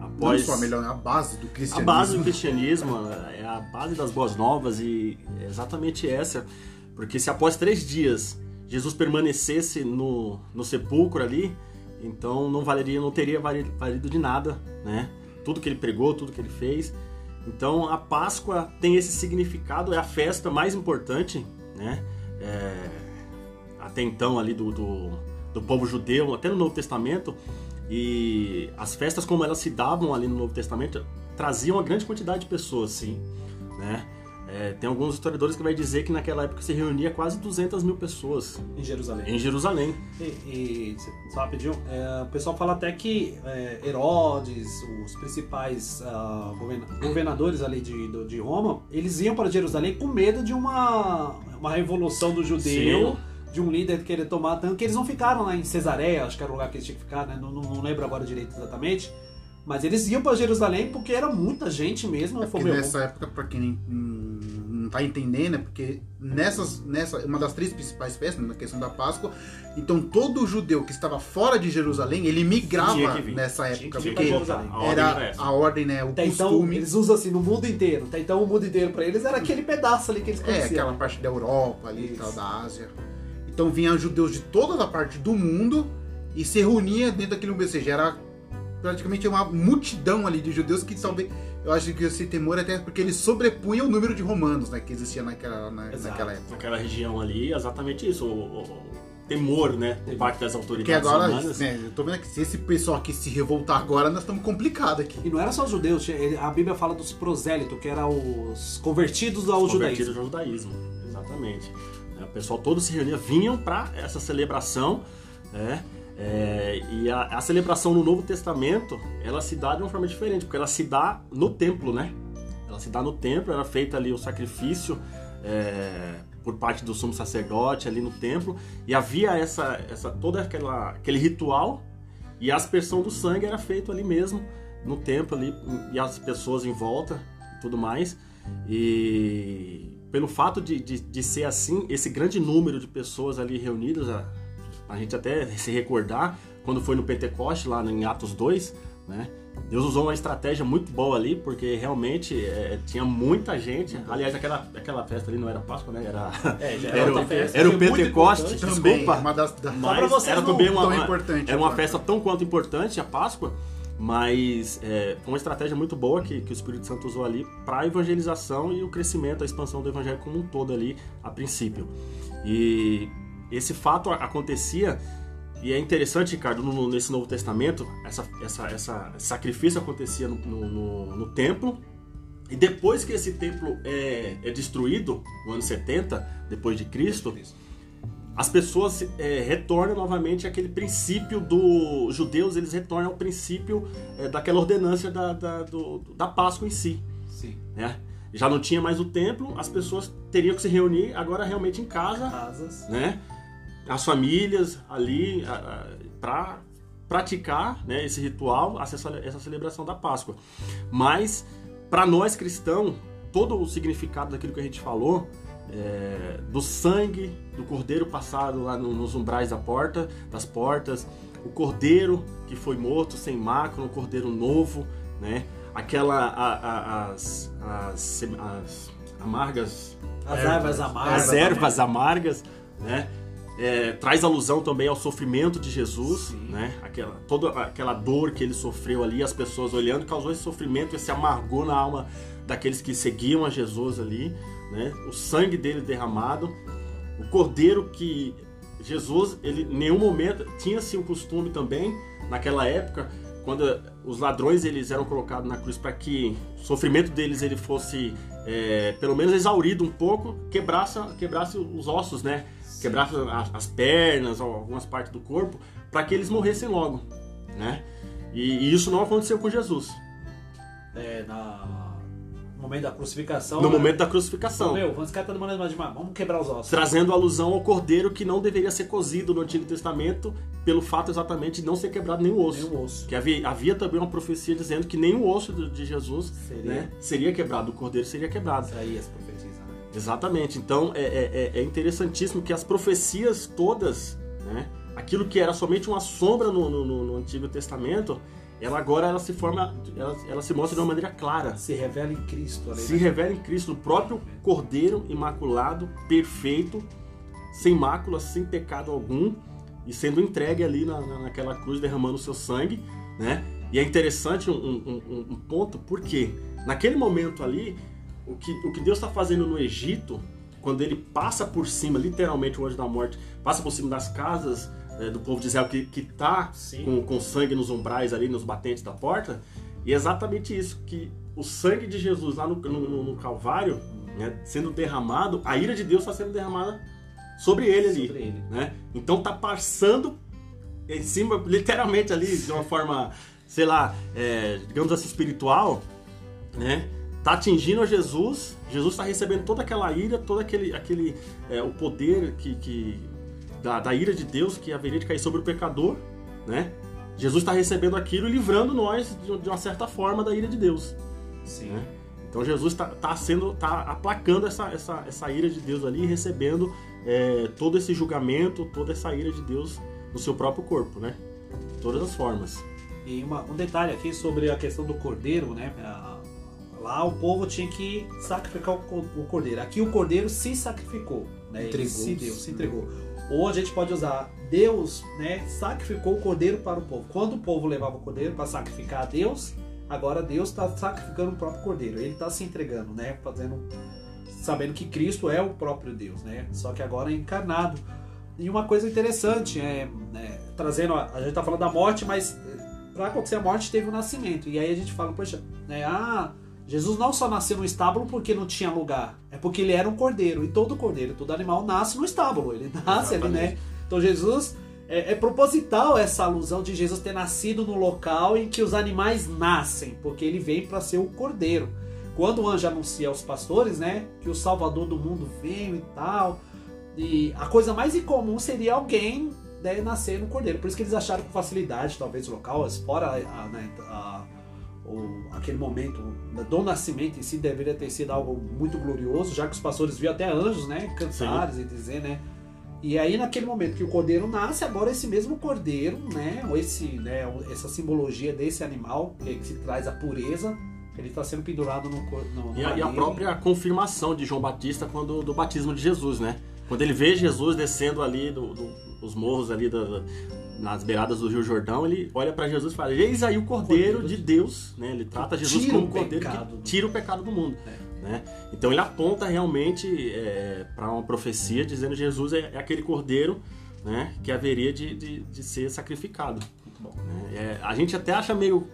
após Não só a melhor, é a base do a cristianismo. base do cristianismo é a base das boas novas e é exatamente essa, porque se após três dias Jesus permanecesse no, no sepulcro ali, então não valeria, não teria vali- valido de nada, né? Tudo que ele pregou, tudo que ele fez. Então a Páscoa tem esse significado, é a festa mais importante, né? É, até então ali do, do, do povo judeu, até no Novo Testamento. E as festas como elas se davam ali no Novo Testamento traziam uma grande quantidade de pessoas, sim, né? É, tem alguns historiadores que vai dizer que naquela época se reunia quase 200 mil pessoas Em Jerusalém. em Jerusalém. E, e só rapidinho, é, o pessoal fala até que é, Herodes, os principais governa- governadores ali de, do- de Roma, eles iam para Jerusalém com medo de uma, uma revolução do judeu, de um líder querer tomar tanto, que eles não ficaram lá em Cesareia, acho que era o lugar que eles tinham que ficar, né? não, não, não lembro agora direito exatamente. Mas eles iam para Jerusalém porque era muita gente mesmo. É porque nessa época, pra quem hum, não tá entendendo, é porque nessas, nessa, uma das três principais festas, na questão da Páscoa, então todo judeu que estava fora de Jerusalém, ele Tinha migrava nessa Tinha época, que vir porque pra Jerusalém. A ordem era a ordem, né, o Até então, costume. eles usam assim no mundo inteiro. Até então, o mundo inteiro para eles era aquele pedaço ali que eles É, conheciam. aquela parte da Europa ali, tal, da Ásia. Então vinham judeus de toda a parte do mundo e se reunia dentro daquele ou seja, era praticamente uma multidão ali de judeus que talvez eu acho que esse temor até porque eles sobrepunham o número de romanos, né, que existia naquela, na- Exato. naquela época. Naquela região ali, exatamente isso, o, o temor, né, por parte das Porque autoridades agora, romanas. né, eu tô vendo que se esse pessoal aqui se revoltar agora, nós estamos complicados aqui. E não era só os judeus, ele- a Bíblia fala dos prosélitos, que eram os convertidos ao convertidos judaísmo. ao judaísmo, exatamente. É, O pessoal todo se reunia, vinham para essa celebração, né? É, e a, a celebração no Novo Testamento, ela se dá de uma forma diferente, porque ela se dá no templo, né? Ela se dá no templo, era feito ali o sacrifício é, por parte do sumo sacerdote ali no templo, e havia essa, essa toda aquela, aquele ritual e a aspersão do sangue era feito ali mesmo no templo ali e as pessoas em volta e tudo mais. E pelo fato de, de, de ser assim, esse grande número de pessoas ali reunidas, a, a gente até se recordar, quando foi no Pentecoste, lá em Atos 2, né? Deus usou uma estratégia muito boa ali, porque realmente é, tinha muita gente. Aliás, aquela, aquela festa ali não era Páscoa, né? Era, É, era, era o, festa. era o muito Pentecoste, desculpa. uma das, das pra Mas era também uma, importante era uma agora. festa tão quanto importante, a Páscoa, mas é, foi uma estratégia muito boa que, que o Espírito Santo usou ali para a evangelização e o crescimento, a expansão do evangelho como um todo ali, a princípio. E esse fato acontecia, e é interessante, Ricardo, no- nesse Novo Testamento, essa, essa, essa esse sacrifício acontecia no, no, no- templo, e depois que esse templo é, é destruído, no ano 70, depois de Cristo, as pessoas é, retornam novamente àquele princípio dos judeus, eles retornam ao princípio é, daquela ordenância da, da, do- da Páscoa em si. Sim. Né? Já não tinha mais o templo, as pessoas teriam que se reunir agora realmente em casa, Casas. né? As famílias ali para praticar né, esse ritual, essa, essa celebração da Páscoa. Mas para nós cristãos, todo o significado daquilo que a gente falou, é, do sangue do cordeiro passado lá no- nos umbrais da porta, das portas, o cordeiro que foi morto sem mácula, um cordeiro novo, né? Aquela a- a- as, as, as amargas As Ervas. ervas amargas. as ervas amargas, né? É, traz alusão também ao sofrimento de Jesus, Sim. né? Aquela, toda aquela dor que ele sofreu ali, as pessoas olhando, causou esse sofrimento, esse amargor na alma daqueles que seguiam a Jesus ali, né? O sangue dele derramado, o cordeiro que Jesus, ele em nenhum momento tinha-se o costume também naquela época quando os ladrões eles eram colocados na cruz para que o sofrimento deles ele fosse é, pelo menos exaurido um pouco, quebrasse, quebrasse os ossos, né? Quebrasse as, as pernas ou algumas partes do corpo para que eles morressem logo, né? E, e isso não aconteceu com Jesus. É, na... momento da crucificação. no né? momento da crucificação. Meu, esse cara tá demorando mais demais. Vamos quebrar os ossos. Trazendo alusão ao cordeiro que não deveria ser cozido no Antigo Testamento, pelo fato exatamente de não ser quebrado nenhum osso. Nenhum osso. Que havia, havia também uma profecia dizendo que nenhum osso de Jesus Seria. né, seria quebrado, o cordeiro seria quebrado. Isaías profetiza, né? Exatamente. Então é, é- é- é interessantíssimo que as profecias todas, né, aquilo que era somente uma sombra no, no- no- Antigo Testamento, ela agora ela se forma, ela, ela se mostra de uma maneira clara. Se revela em Cristo. Se né? revela em Cristo, o próprio Cordeiro imaculado, perfeito, sem mácula, sem pecado algum, e sendo entregue ali na, na- naquela cruz, derramando o seu sangue, né? E é interessante um- um- um ponto, porque naquele momento ali, o que, o que Deus está fazendo no Egito, quando ele passa por cima, literalmente o anjo da morte, passa por cima das casas eh, do povo de Israel que, que tá Sim. com, com sangue nos umbrais ali, nos batentes da porta, e é exatamente isso, que o sangue de Jesus lá no, no- no- no Calvário, né, sendo derramado, a ira de Deus está sendo derramada sobre ele ali. Sobre ele. Né? Então tá passando em cima, literalmente ali, de uma forma, sei lá, é, digamos assim, espiritual, né? Tá atingindo a Jesus, Jesus está recebendo toda aquela ira, todo aquele, aquele é, o poder que, que da, da ira de Deus que haveria de cair sobre o pecador, né? Jesus está recebendo aquilo e livrando nós de, de uma certa forma da ira de Deus. Sim. né? Então Jesus está tá sendo, tá aplacando essa, essa, essa ira de Deus ali, recebendo é, todo esse julgamento, toda essa ira de Deus no seu próprio corpo, né? De todas as formas. E uma- um detalhe aqui sobre a questão do cordeiro, né? Lá o povo tinha que sacrificar o co- o cordeiro. Aqui o cordeiro se sacrificou, né? Entregou. se deu, se entregou. Ou a gente pode usar Deus, né? Sacrificou o cordeiro para o povo. Quando o povo levava o cordeiro para sacrificar a Deus, agora Deus está sacrificando o próprio cordeiro. Ele está se entregando, né? Fazendo, sabendo que Cristo é o próprio Deus, né? Só que agora é encarnado. E uma coisa interessante é, né, trazendo a, a gente tá falando da morte, mas para acontecer a morte teve o nascimento. E aí a gente fala, poxa, né, ah, Jesus não só nasceu no estábulo porque não tinha lugar, é porque ele era um cordeiro. E todo cordeiro, todo animal nasce no estábulo, ele nasce ali, né? Exatamente. Então Jesus é, é proposital essa alusão de Jesus ter nascido no local em que os animais nascem, porque ele vem para ser o cordeiro. Quando o anjo anuncia aos pastores, né, que o Salvador do mundo veio e tal, e a coisa mais incomum seria alguém né, nascer no cordeiro. Por isso que eles acharam com facilidade, talvez o local, fora a, a, né, a- o- aquele momento do nascimento em si deveria ter sido algo muito glorioso, já que os pastores viam até anjos, né, cantares e dizer, né. E aí naquele momento que o cordeiro nasce, agora esse mesmo cordeiro, né, ou esse, né, essa simbologia desse animal que, que se traz a pureza, ele está sendo pendurado no, no, no E a, e a própria confirmação de João Batista quando do batismo de Jesus, né? Quando ele vê Jesus descendo ali do, do- os morros ali da- nas beiradas do Rio Jordão, ele olha para Jesus e fala: Eis aí o Cordeiro Cordeiro de Deus, né? Ele trata Jesus como o Cordeiro que tira o pecado do mundo. É. Né? Então ele aponta realmente para uma profecia dizendo que Jesus é, é aquele Cordeiro né? que haveria de, de, de ser sacrificado. Né? É, a gente até acha meio.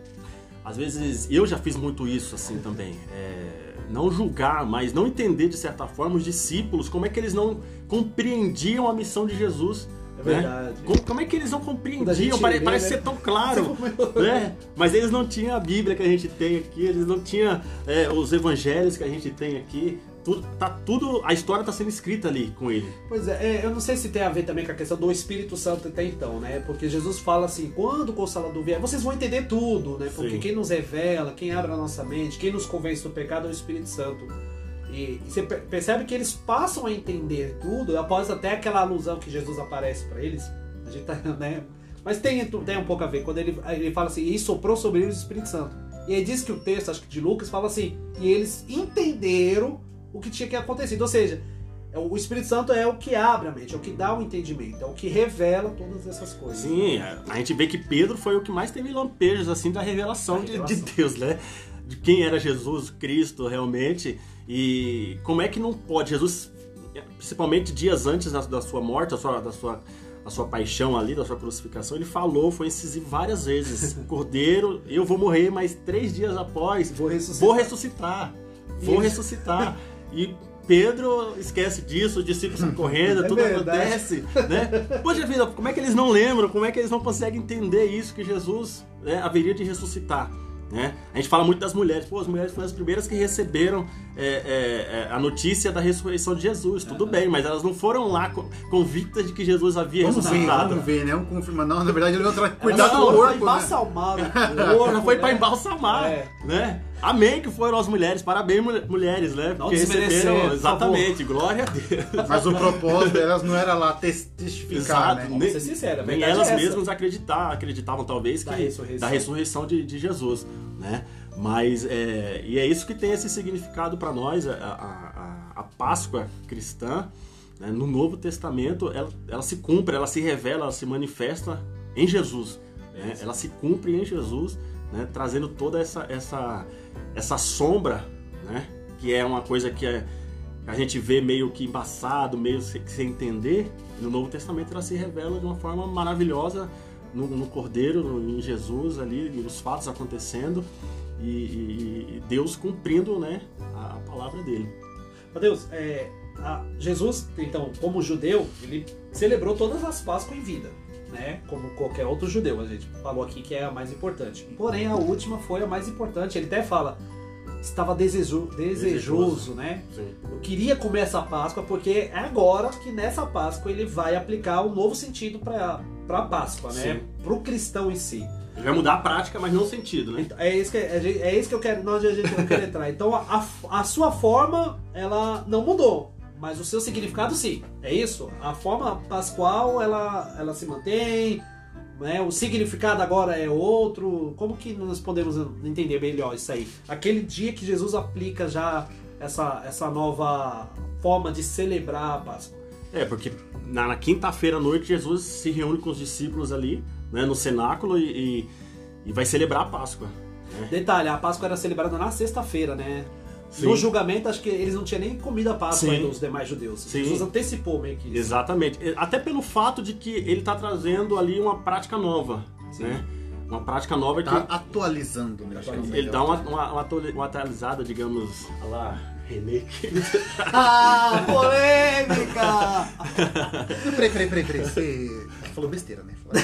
Às vezes, eu já fiz muito isso assim também. É, não julgar, mas não entender de certa forma os discípulos, como é que eles não compreendiam a missão de Jesus. É né? verdade. Como, como é que eles não compreendiam? Pare- lê, parece né? ser tão claro. né? Mas eles não tinham a Bíblia que a gente tem aqui, eles não tinham é, os evangelhos que a gente tem aqui. Tudo, tá tudo, a história está sendo escrita ali com ele. Pois é, é, eu não sei se tem a ver também com a questão do Espírito Santo até então, né? Porque Jesus fala assim, quando o Consolador vier, vocês vão entender tudo, né? Porque Sim. quem nos revela, quem abre a nossa mente, quem nos convence do pecado é o Espírito Santo. E você per- percebe que eles passam a entender tudo após até aquela alusão que Jesus aparece para eles. A gente tá, né? Mas tem, tem um pouco a ver, quando ele, ele fala assim, e soprou sobre eles o Espírito Santo. E aí diz que o texto, acho que de Lucas, fala assim, e eles entenderam o que tinha que acontecido. Ou seja, é, o Espírito Santo é o que abre a mente, é o que dá o entendimento, é o que revela todas essas coisas. Sim, a, a gente vê que Pedro foi o que mais teve lampejos assim da revelação, Da de- revelação. De, Deus, né? De quem era Jesus Cristo realmente e como é que não pode Jesus, principalmente dias antes da, da sua morte, da sua, da sua a sua paixão ali, da sua crucificação, ele falou, foi incisivo várias vezes. O cordeiro, eu vou morrer, mas três dias após Vou ressuscitar. vou ressuscitar. Vou ressuscitar. E Pedro esquece disso, os discípulos estão correndo, É tudo verdade. acontece, né? Poxa vida, como é que eles não lembram? Como é que eles não conseguem entender isso que Jesus né, haveria de ressuscitar? Né? A gente fala muito das mulheres, pô, as mulheres foram as primeiras que receberam é, é, é a notícia da ressurreição de Jesus, tudo bem, mas elas não foram lá convictas de que Jesus havia vamos ressuscitado. Ver, vamos ver, né? Confirmar. Não, na verdade ele veio cuidar do corpo. Né? Embalsamar né? o corpo. Ela foi para embalsamar, é. né? Amém que foram as mulheres, parabéns mulheres, né? Porque receberam, exatamente, glória a Deus. Mas o propósito delas não era lá testificar, Exato, né? Vamos ser sincera, nem elas é mesmas acreditar, acreditavam talvez da que ressurreição. da ressurreição de, de Jesus, né? Mas é, e é isso que tem esse significado para nós, a, a, a, Páscoa cristã, né? no Novo Testamento, ela, ela se cumpre, ela se revela, ela se manifesta em Jesus, né? ela se cumpre em Jesus, né? trazendo toda essa, essa, essa sombra, né? que é uma coisa que é, a gente vê meio que embaçado, meio sem, sem entender, no Novo Testamento ela se revela de uma forma maravilhosa no, no Cordeiro, no, em Jesus ali, os fatos acontecendo e, e, e Deus cumprindo né, a, a, palavra dele. Deus, é, Jesus, então, como judeu, ele celebrou todas as Páscoas em vida, né? Como qualquer outro judeu. A gente falou aqui que é a mais importante. Porém, a última foi a mais importante. Ele até fala, estava desejo, desejoso, desejoso, né? Sim. Eu queria comer essa Páscoa porque é agora que nessa Páscoa ele vai aplicar um novo sentido para a Páscoa, né? Para o cristão em si. Ele vai mudar a prática, mas não o sentido, né? Então, é isso que, é, é isso que eu quero, onde a gente não quer entrar. Então a, a sua forma, ela não mudou, mas o seu significado sim. É isso? A forma pascual, ela, ela se mantém, né? o significado agora é outro. Como que nós podemos entender melhor isso aí? Aquele dia que Jesus aplica já essa, essa nova forma de celebrar a Páscoa. É, porque na, na quinta-feira à noite Jesus se reúne com os discípulos ali né, no cenáculo e, e, e, vai celebrar a Páscoa. Né? Detalhe, a Páscoa era celebrada na sexta-feira, né? Sim. No julgamento, acho que eles não tinham nem comido a Páscoa ainda, os demais judeus. Sim. Jesus antecipou meio que isso. Exatamente. Até pelo fato de que ele está trazendo ali uma prática nova, Sim. né? Uma prática nova tá que... atualizando, né? Ele dá uma, uma, uma, atualizada, digamos, lá, René. ah, polêmica! peraí, peraí, peraí, peraí. Você falou besteira, né?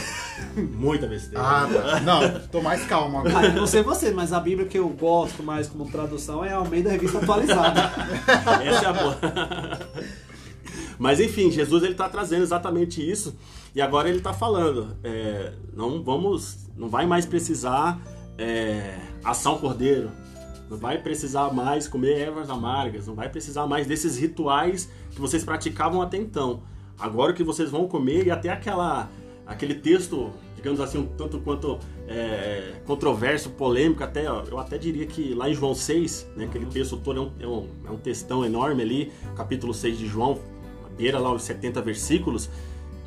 Muita besteira. Ah, tá. Não, tô mais calmo agora. Ah, não sei você, mas a Bíblia que eu gosto mais como tradução é a Almeida Revista Atualizada. Essa é a boa. Mas enfim, Jesus ele está trazendo exatamente isso e agora ele está falando, é, não vamos, não vai mais precisar é, ação cordeiro, não vai precisar mais comer ervas amargas, não vai precisar mais desses rituais que vocês praticavam até então. Agora o que vocês vão comer e até aquela aquele texto, digamos assim, um tanto quanto é, controverso, polêmico, até eu até diria que lá em João 6, né, aquele texto todo é um, é um, é um textão enorme ali, capítulo 6 de João, beira lá os 70 versículos,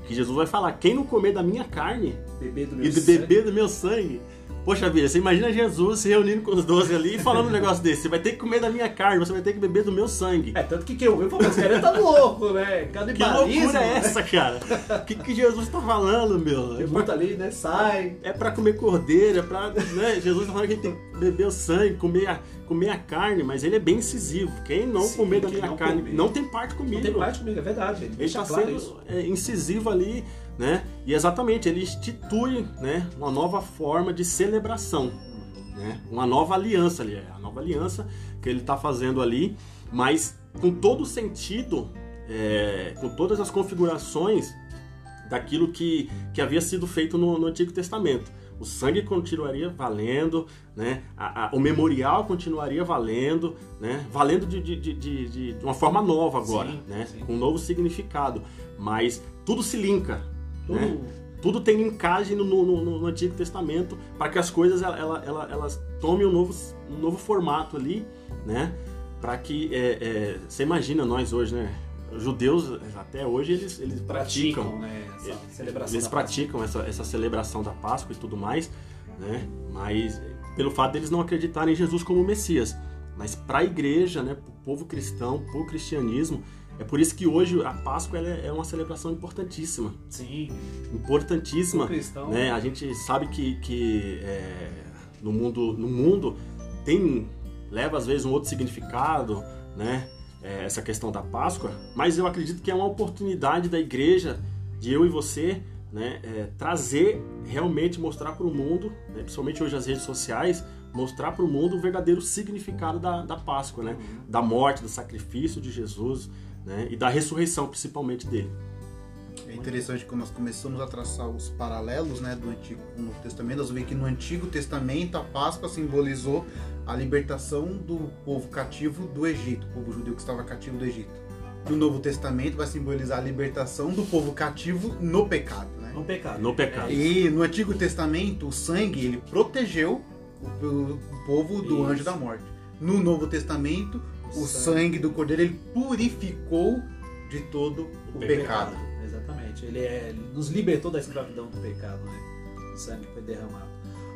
que Jesus vai falar: quem não comer da minha carne beber e beber do meu sangue Poxa vida, você imagina Jesus se reunindo com os doze ali e falando um negócio desse. Você vai ter que comer da minha carne, você vai ter que beber do meu sangue. É, tanto que quem ouviu falou, esse cara tá louco, né? Que loucura é essa, cara? O que, que Jesus tá falando, meu? Pra... ali, né? Sai. É pra comer cordeiro, é pra... Né? Jesus tá falando que a gente tem que beber o sangue, comer a, comer a carne, mas ele é bem incisivo. Quem não Sim, comer da minha carne comer. não tem parte comigo. Não tem parte comigo, é verdade. Ele, ele tá claro sendo isso. É, incisivo ali né? E exatamente, ele institui né, uma nova forma de celebração, né? uma nova aliança ali, é a nova aliança que ele está fazendo ali, mas com todo o sentido, é, com todas as configurações daquilo que, que havia sido feito no, no Antigo Testamento. O sangue continuaria valendo, né? A, a, o memorial continuaria valendo, né? valendo de, de, de, de, de uma forma nova agora, sim, né? Sim. com um novo significado. Mas tudo se linka, tudo, né? Tudo tem encaixe no, no, no, no, Antigo Testamento para que as coisas ela, ela, elas tomem um novo, um novo formato ali, né? Para que é, é, você imagina nós hoje, né? Judeus até hoje eles, eles praticam, praticam né? essa celebração eles praticam essa, essa celebração da Páscoa e tudo mais, né? Mas pelo fato deles não acreditarem em Jesus como Messias, mas para a igreja, né? Para o povo cristão, para o cristianismo é por isso que hoje a Páscoa é uma celebração importantíssima. Sim. Importantíssima. Cristão. Né? A gente sabe que, que é, no, mundo, no mundo tem leva às vezes um outro significado, né? É, essa questão da Páscoa, mas eu acredito que é uma oportunidade da igreja, de eu e você, né, é, trazer, realmente mostrar para o mundo, né, principalmente hoje as redes sociais, mostrar para o mundo o verdadeiro significado da, da Páscoa, né? Da morte, do sacrifício de Jesus, né? E da ressurreição, principalmente dele. É interessante que nós começamos a traçar os paralelos né, do Antigo com o Novo Testamento. Nós vemos que no Antigo Testamento a Páscoa simbolizou a libertação do povo cativo do Egito, o povo judeu que estava cativo do Egito. No Novo Testamento vai simbolizar a libertação do povo cativo no pecado. Né? No pecado. No pecado. E no Antigo Testamento o sangue ele protegeu o, o povo do Isso. anjo da morte. No Novo Testamento o Sangue. sangue do cordeiro ele purificou de todo o, O pecado. Exatamente. Ele, é- ele nos libertou da escravidão do pecado, né? O sangue foi derramado.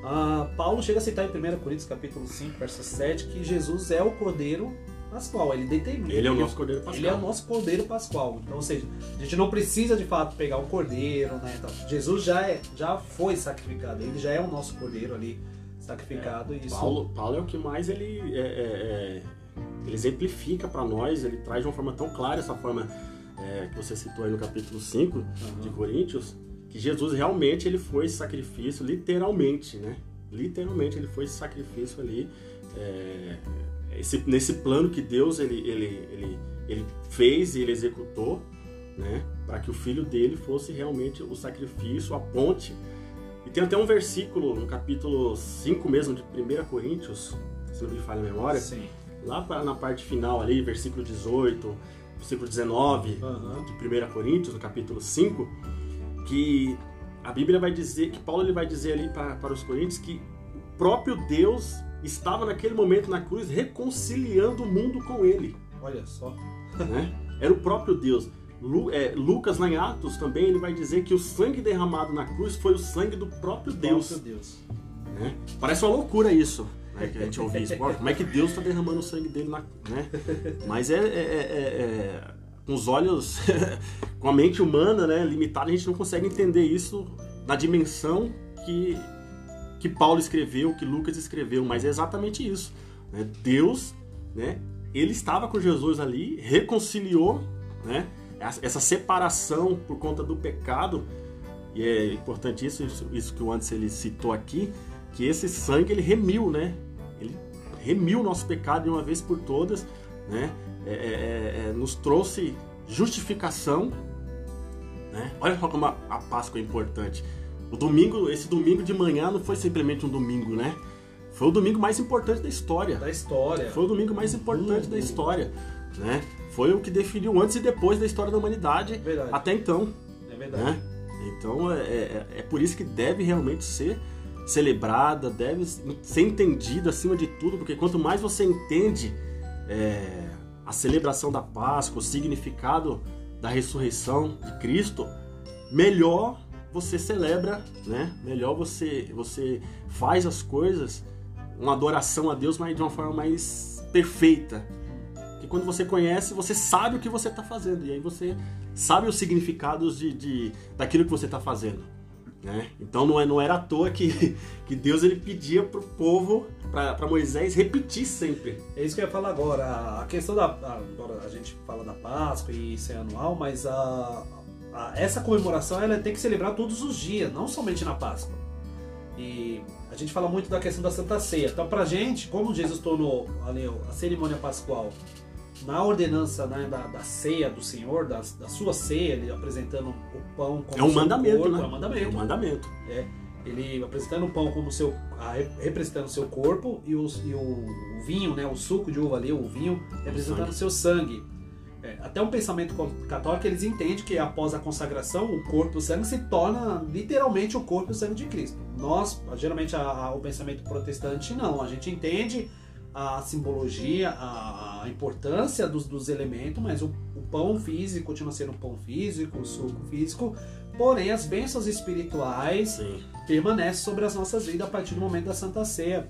Ah, Paulo chega a citar em 1 Coríntios capítulo 5, verso 7, que Jesus é o Cordeiro Pascual. Ele determina. Ele é o nosso Cordeiro Ele é o nosso Cordeiro Pascual. Então, ou seja, a gente não precisa de fato pegar um cordeiro, né? Então, Jesus já, é, já foi sacrificado. Ele já é o nosso cordeiro ali sacrificado. e isso Paulo, Paulo é o que mais ele, é, é, é, ele exemplifica para nós, ele traz de uma forma tão clara essa forma é, que você citou aí no capítulo 5 de Coríntios, que Jesus realmente ele foi esse sacrifício, literalmente, né? Literalmente ele foi esse sacrifício ali, é, esse- nesse plano que Deus ele, ele, ele, ele fez e ele executou, né? Para que o filho dele fosse realmente o sacrifício, a ponte e tem até um versículo no capítulo 5 mesmo de 1 Coríntios, se não me falha a memória, Sim. Lá pra- na parte final ali, versículo 18, versículo 19 Aham. de 1 Coríntios, no capítulo 5, que a Bíblia vai dizer, que Paulo ele vai dizer ali pra- para os coríntios que o próprio Deus estava naquele momento na cruz reconciliando o mundo com ele Olha só. né? Era o próprio Deus. Lu- é, Lucas, lá em Atos, também ele vai dizer que o sangue derramado na cruz foi o sangue do próprio Deus. Próprio Deus. né? Parece uma loucura isso, né? Que a gente ouve isso. Como é que Deus está derramando o sangue dele na. Né? Mas é, é- é- é- é- com os olhos, com a mente humana né, limitada, a gente não consegue entender isso na dimensão que, que Paulo escreveu, que Lucas escreveu, mas é exatamente isso. né? Deus, né, ele estava com Jesus ali, reconciliou né, essa separação por conta do pecado, e é importante isso, isso, isso que o Anderson ele citou aqui, que esse sangue ele remiu, né? Remiu o nosso pecado de uma vez por todas, né? É, é, é, é, nos trouxe justificação, né? Olha só como a, a Páscoa é importante. O domingo, esse domingo de manhã não foi simplesmente um domingo, né? Foi o domingo mais importante da história. Da história. Foi o domingo mais importante da história, né? Foi o que definiu antes e depois da história da humanidade Verdade. até então, É verdade. né? Então é, é, é por isso que deve realmente ser celebrada, deve ser entendida acima de tudo, porque quanto mais você entende é, a celebração da Páscoa, o significado da ressurreição de Cristo, melhor você celebra, né? Melhor você você faz as coisas, uma adoração a Deus, mas de uma forma mais perfeita. Que quando você conhece, você sabe o que você está fazendo e aí você sabe os significados de, de daquilo que você está fazendo. Né? Então não, é, não era à toa que, que Deus ele pedia para o povo, para Moisés, repetir sempre. É isso que eu ia falar agora. A questão da. Agora a gente fala da Páscoa e isso é anual, mas a, a- essa comemoração ela tem que celebrar todos os dias, não somente na Páscoa. E a gente fala muito da questão da Santa Ceia. Então, pra gente, como Jesus tornou a cerimônia pascual na ordenança né, da, da ceia do Senhor, da, da sua ceia, ele apresentando o pão como É um seu mandamento, corpo, né? É um mandamento. É um mandamento. Ele apresentando o pão como seu, a- representando o seu corpo e, os- e o, o vinho, né, o suco de uva ali, o vinho, representando o seu sangue. É, até um pensamento co- católico, eles entendem que após a consagração, o corpo e o sangue se torna literalmente o corpo e o sangue de Cristo. Nós, geralmente, a- a- o pensamento protestante, não. A gente entende a simbologia, a, importância dos, dos elementos, mas o, o pão físico continua sendo um pão físico, o suco físico, porém as bênçãos espirituais Sim. permanece sobre as nossas vidas a partir do momento da Santa Ceia.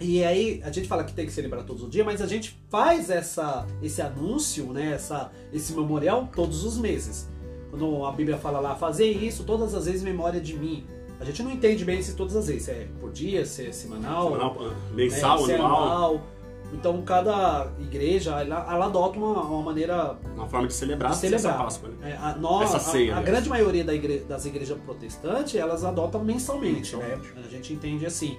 E aí a gente fala que tem que celebrar todos os dias, mas a gente faz essa, esse anúncio, né, essa, esse memorial todos os meses. Quando a Bíblia fala lá, fazer isso todas as vezes em memória de mim. A gente não entende bem se todas as vezes, se é por dia, se é semanal, Semanal, né, mensal, se é anual, Então cada igreja ela, ela adota uma, uma maneira uma forma de celebrar, de celebrar. essa Páscoa, né? É, a, nós, Essa ceia, a, a aliás. grande maioria da igre- das igrejas protestantes, elas adotam mensalmente, né? Mensalmente. A gente entende assim.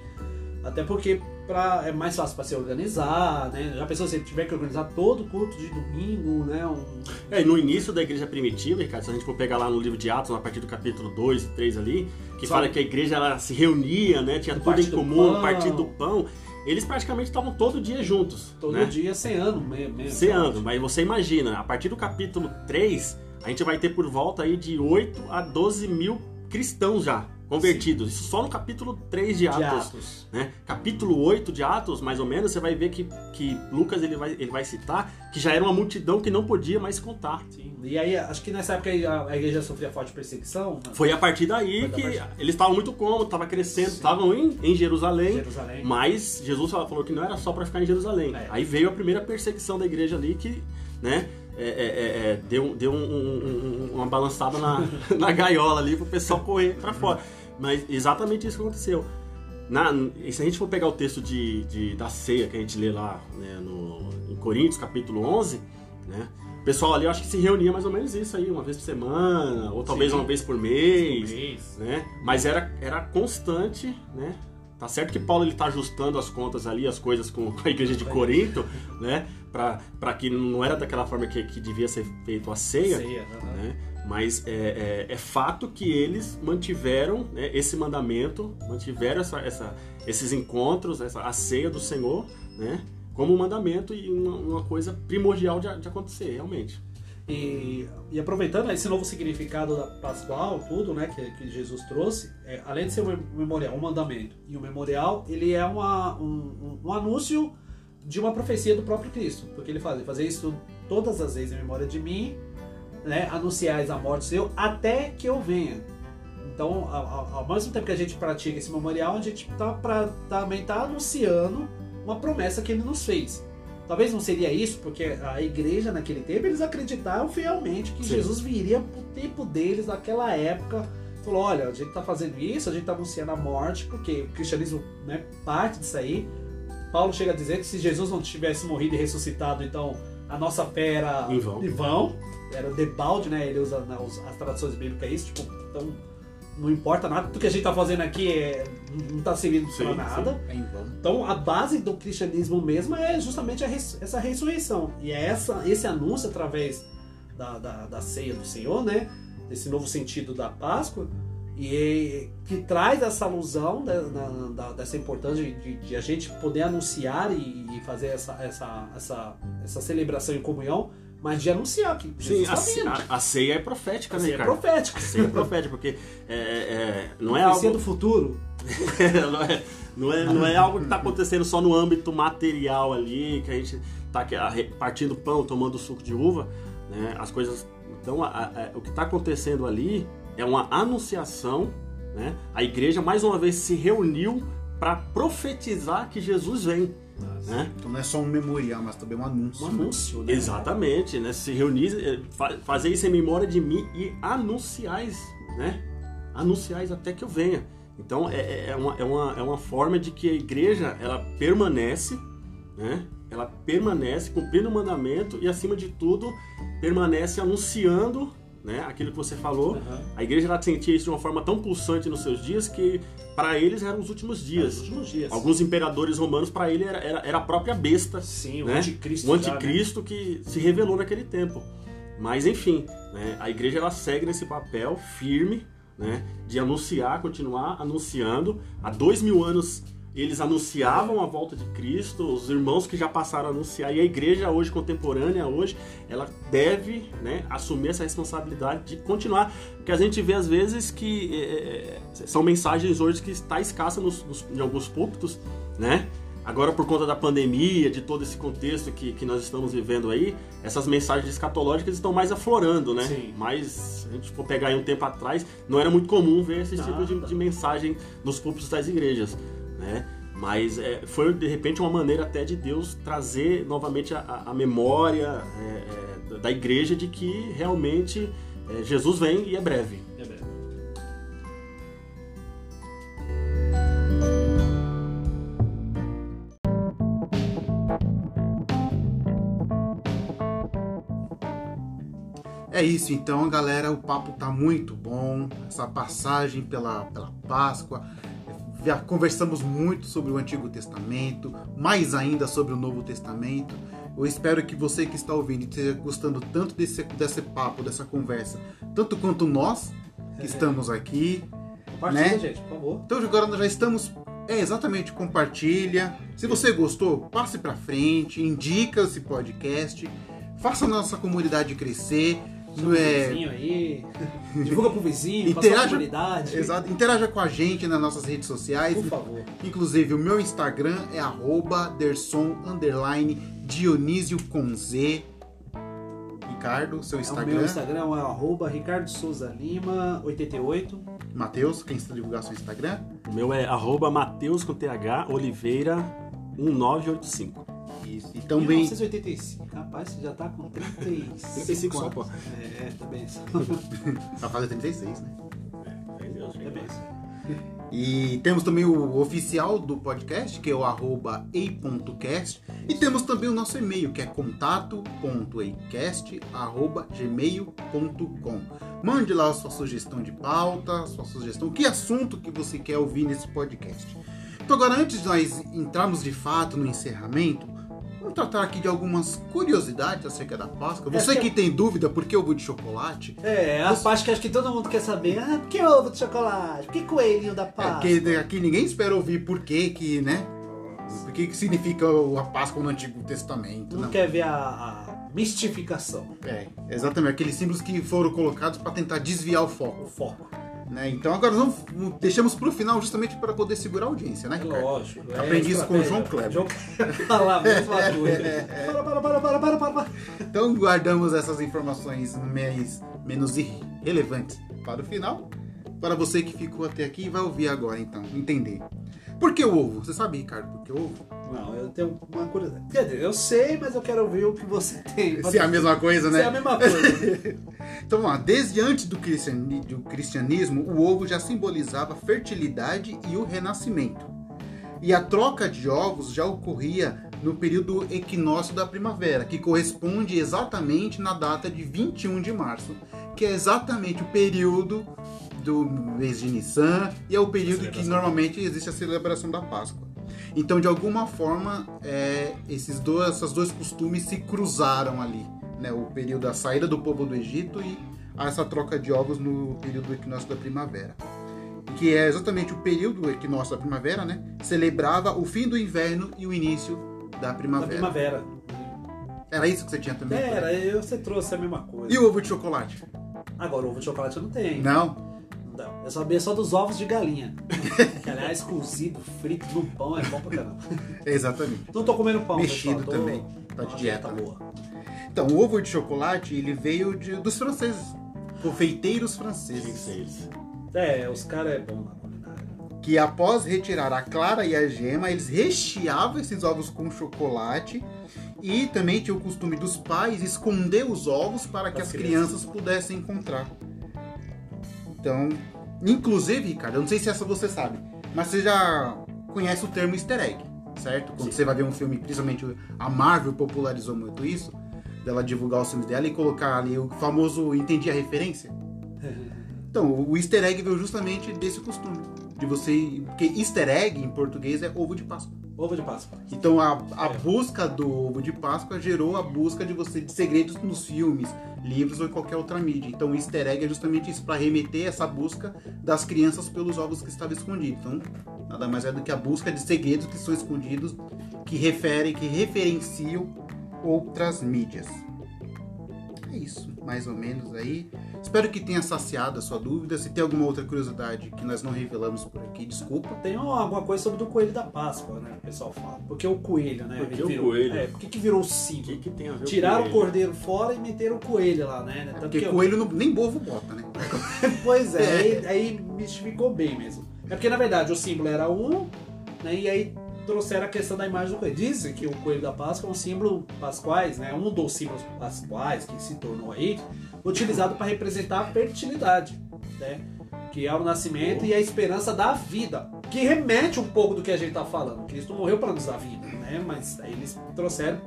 Até porque pra, é mais fácil para se organizar, né? Já pensou se tiver que organizar todo o culto de domingo, né? Um... É, e no início da igreja primitiva, Ricardo, se a gente for pegar lá no livro de Atos, a partir do capítulo 2 e 3 ali, que Só- fala que a igreja ela se reunia, né? Tinha Do tudo em comum, partir do pão. Eles praticamente estavam todo dia juntos. Todo né? dia ceando mesmo. mesmo Ceando, mas você imagina, a partir do capítulo 3, a gente vai ter por volta aí de 8 a 12 mil cristãos já convertidos. Isso só no capítulo 3 de Atos. De Atos. Né? Capítulo 8 de Atos, mais ou menos, você vai ver que, que Lucas ele vai, ele vai citar que já era uma multidão que não podia mais contar. Sim. E aí, acho que nessa época a, igreja sofria forte perseguição. né? Foi a partir daí da que parte- eles estavam muito cômodos, estavam crescendo, estavam em, em Jerusalém, Jerusalém. mas Jesus falou que não era só para ficar em Jerusalém. É. Aí veio a primeira perseguição da igreja ali que, né, é, é, é, é, deu, deu um- um- um- uma balançada na, na gaiola ali pro pessoal correr para fora. Mas exatamente isso que aconteceu. Na, e se a gente for pegar o texto de, de- da ceia que a gente lê lá né, no, em Coríntios, capítulo 11, né? O pessoal ali eu acho que se reunia mais ou menos isso aí, uma vez por semana, ou talvez Sim. uma vez por mês Mês. né? Mas era, era constante, né? Tá certo que Paulo ele tá ajustando as contas ali, as coisas com a igreja de Corinto, né? Pra que não era daquela forma que, que devia ser feito a ceia, Ceia, né? Mas é, é, é fato que eles mantiveram né, esse mandamento, mantiveram essa, essa- esses encontros, essa, a ceia do Senhor, né? Como um mandamento e uma, uma coisa primordial de, de acontecer, realmente. E, e aproveitando esse novo significado da Pascual, tudo, né, que, que Jesus trouxe, é, além de ser um memorial, um mandamento, e o memorial, ele é uma, um, um, um anúncio de uma profecia do próprio Cristo, porque ele fala, fazer isso todas as vezes em memória de mim, né, anunciais a morte seu, até que eu venha. Então, ao, mesmo tempo que a gente pratica esse memorial, a gente tá pra, também está anunciando uma promessa que ele nos fez. Talvez não seria isso, porque a igreja naquele tempo eles acreditavam fielmente que Sim. Jesus viria pro tempo deles naquela época. Falou: olha, a gente está fazendo isso, a gente está anunciando a morte, porque o cristianismo né, parte disso aí. Paulo chega a dizer que se Jesus não tivesse morrido e ressuscitado, então a nossa fé era Em vão. em vão, era debalde, né? Ele usa os- as traduções bíblicas isso, tipo, então não importa nada, tudo que a gente está fazendo aqui é, não está servindo Sim, para nada. É em vão. Então a base do cristianismo mesmo é justamente a res- essa ressurreição. E é essa, esse anúncio através da, da, da ceia do Senhor, né? Desse novo sentido da Páscoa, e que traz essa alusão da- da- dessa importância de, de a gente poder anunciar e, e fazer essa, essa, essa, essa celebração em comunhão, mas de anunciar que Sim, Jesus a, está vindo. a- a ceia é profética, A né, ceia é Ricardo? profética. A ceia é profética, porque é, é, não é algo... do futuro. não, é, não, é, não é algo que está acontecendo só no âmbito material ali, que a gente está partindo pão, tomando suco de uva, né? As coisas. Então, a- a- o que está acontecendo ali é uma anunciação, né? A igreja mais uma vez se reuniu para profetizar que Jesus vem, né? Então não é só um memorial, mas também um anúncio. Um anúncio, né? Exatamente, né? Se reunir, eh, fa- fazer isso em memória de mim e anunciais, né? Anunciais até que eu venha. Então é, é- é uma, é, uma, é uma forma de que a igreja ela permanece, né? Ela permanece cumprindo o mandamento e acima de tudo permanece anunciando, né? Aquilo que você falou. Aham. A igreja ela sentia isso de uma forma tão pulsante nos seus dias que para eles eram os últimos dias. últimos dias. Alguns imperadores romanos para ele era, era, era a própria besta Sim, o né? anticristo. o já, né? anticristo que se revelou naquele tempo. Mas enfim, né, a igreja ela segue nesse papel firme né, de anunciar, continuar anunciando. Há dois mil anos eles anunciavam a volta de Cristo, os irmãos que já passaram a anunciar, e a igreja hoje contemporânea, hoje, ela deve né, assumir essa responsabilidade de continuar. Porque a gente vê às vezes que eh, são mensagens hoje que está escassa nos, nos- em alguns púlpitos, né? Agora, por conta da pandemia, de todo esse contexto que, que nós estamos vivendo aí, essas mensagens escatológicas estão mais aflorando, né? Sim. Mas, se a gente for pegar aí um tempo atrás, não era muito comum ver esse tipo de, de mensagem nos púlpitos das igrejas, né? Mas é, foi, de repente, uma maneira até de Deus trazer novamente a, a- memória é, é, da igreja de que realmente é, Jesus vem e é breve. É verdade. É isso, então, galera. O papo tá muito bom. Essa passagem pela, pela Páscoa. Já conversamos muito sobre o Antigo Testamento, mais ainda sobre o Novo Testamento. Eu espero que você que está ouvindo esteja gostando tanto desse, desse papo, dessa conversa, tanto quanto nós que estamos aqui. Compartilha, Né? gente, por favor. Então agora nós já estamos. É, exatamente, compartilha. Se você gostou, passe pra frente, indica esse podcast, faça a nossa comunidade crescer. Chama É, o vizinho aí. Divulga pro vizinho, Interaja- comunidade. Exato. Interaja com a gente nas nossas redes sociais. Por favor. Inclusive, o meu Instagram é arroba derson underline Dionísio com Z. Ricardo, seu O Instagram. meu Instagram é arroba Ricardo Souza Lima 88. Matheus, quem está divulgar seu Instagram? O meu é arroba Mateus com TH Oliveira 1985. Isso. E também. 1985. Rapaz, você já tá com 35. 35 só, pô. É, tá bem. Vai fazer 36, né? Em Deus, É bem. E temos também o oficial do podcast, que é o arroba ei.cast. E temos também o nosso e-mail, que é contato.eicast.gmail.com. Mande lá a sua sugestão de pauta, sua sugestão, que assunto que você quer ouvir nesse podcast. Então agora, antes de nós entrarmos de fato no encerramento, vamos tratar aqui de algumas curiosidades acerca da Páscoa. Você Essa que é- tem dúvida por que ovo de chocolate, É, a parte que acho que todo mundo quer saber. Ah, por que ovo de chocolate? Por que coelhinho da É, Páscoa? porque aqui ninguém espera ouvir por que que, né? O que que significa a Páscoa no Antigo Testamento, Não não. quer ver a, a mistificação, É, exatamente, aqueles símbolos que foram colocados para tentar desviar o o foco, foco. Né? Então agora vamos, deixamos pro final justamente para poder segurar a audiência, né, É Ricardo? lógico. Aprendi isso com o João Kleber. João lá, mesma coisa. Para, para, para, para, para, para, para. Então guardamos essas informações mais, menos irrelevantes para o final, para você que ficou até aqui vai ouvir agora então, entender. Por que o ovo? Você sabe, Ricardo, por que o ovo? Não, eu tenho uma curiosidade. Quer dizer, eu sei, mas eu quero ouvir o que você tem. Se é a mesma coisa, Se né? é a mesma coisa. Então, vamos lá, desde antes do, cristiani- do cristianismo, o ovo já simbolizava fertilidade e o renascimento. E a troca de ovos já ocorria no período equinócio da primavera, que corresponde exatamente na data de 21 de março, que é exatamente o período do mês de Nissan e é o período que normalmente existe a celebração da Páscoa. Então, de alguma forma, é, esses dois, essas dois costumes se cruzaram ali, né? O período da saída do povo do Egito e essa troca de ovos no período do equinócio da primavera. Que é exatamente o período do equinócio da primavera, né? Celebrava o fim do inverno e o início da Da primavera. primavera. Era isso que você tinha também? Era, eu, você trouxe a mesma coisa. E o ovo de chocolate? Agora, ovo de chocolate eu não tenho. Não? Não. Eu sabia só dos ovos de galinha. que, aliás, cozido, frito no pão é bom pra caramba. Exatamente. Não tô comendo pão, Mexido pessoal. Tô... também. Tá de Uma dieta, Tá né? boa. Então, o ovo de chocolate, ele veio de- dos franceses. Confeiteiros franceses. É, os caras é bom na culinária. que após retirar a clara e a gema, eles recheavam esses ovos com chocolate e também tinha o costume dos pais esconder os ovos para que Das as crianças. crianças pudessem encontrar. Então, inclusive, Ricardo, eu não sei se essa você sabe, mas você já conhece o termo easter egg, certo? Quando Sim. você vai ver um filme, principalmente a Marvel popularizou muito isso, dela divulgar os filmes dela e colocar ali o famoso entendi a referência. Então, o easter egg veio justamente desse costume. De você. Porque easter egg em português é ovo de Páscoa. Ovo de Páscoa. Então a, a É. busca do ovo de Páscoa gerou a busca de você de segredos nos filmes, livros ou em qualquer outra mídia. Então o easter egg é justamente isso, para remeter essa busca das crianças pelos ovos que estavam escondidos. Então, nada mais é do que a busca de segredos que são escondidos, que referem, que referenciam outras mídias. É isso, mais ou menos aí. Espero que tenha saciado a sua dúvida. Se tem alguma outra curiosidade que nós não revelamos por aqui, desculpa. Tem alguma coisa sobre o coelho da Páscoa, né? O pessoal fala. Porque o coelho, né? Por que ele o virou- coelho? É, por que, que virou o O símbolo? que, que tem a ver Tiraram o ele? cordeiro fora e meteram o coelho lá, né? Tanto Porque que eu- coelho não, nem bovo bota, né? Pois é, aí, aí mistificou bem mesmo. É porque na verdade o símbolo era um, né? E aí trouxeram a questão da imagem do coelho. Dizem que o coelho da Páscoa é um símbolo pascuais, né? Um dos símbolos pascuais que se tornou aí, utilizado para representar a fertilidade, né? Que é o nascimento e a esperança da vida. Que remete um pouco do que a gente tá falando. Cristo morreu para nos dar vida, né? Mas aí eles trouxeram.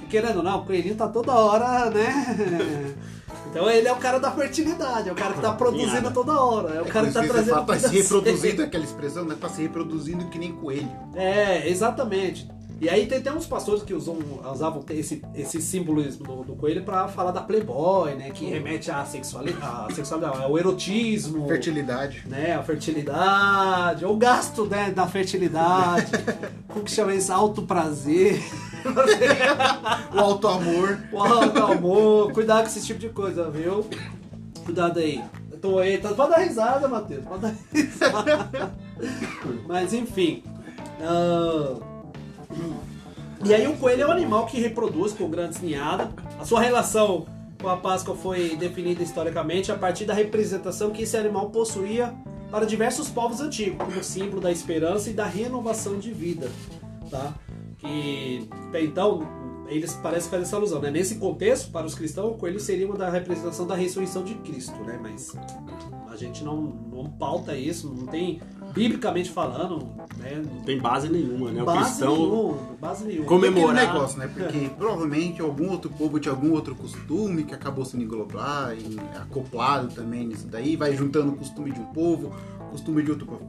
que, Querendo ou não, o coelhinho tá toda hora, né? Então ele é o cara da fertilidade, é o cara que tá produzindo toda hora, é o cara que tá isso trazendo tá vida se reproduzindo, seca. aquela expressão, né? Tá se reproduzindo que nem coelho. É, exatamente. E aí tem até uns pastores que usam, usavam esse, esse simbolismo do, do coelho pra falar da Playboy, né? Que remete à sexualidade, à sexualidade ao erotismo. Fertilidade. né, a fertilidade, o gasto né, da fertilidade, como que chama isso? Alto prazer, O alto amor. o alto amor, cuidado com esse tipo de coisa, viu? Cuidado aí. Tô aí, tá, pode dar risada, Matheus, pode dar risada. Mas enfim. ah, E aí o coelho é um animal que reproduz com grandes ninhadas. A sua relação com a Páscoa foi definida historicamente a partir da representação que esse animal possuía para diversos povos antigos, como símbolo da esperança e da renovação de vida. Tá? Que então eles parecem fazer essa alusão, né? Nesse contexto, para os cristãos, o coelho seria uma da representação da ressurreição de Cristo, né? Mas a gente não, não pauta isso, não tem biblicamente falando, né? Não tem base nenhuma, né? O Base cristão. nenhuma, base nenhuma. Come- E aquele Comemorar. negócio, né? Porque provavelmente algum outro povo tinha algum outro costume que acabou sendo englobado e acoplado também nisso daí, vai juntando o costume de um povo, costume de outro povo.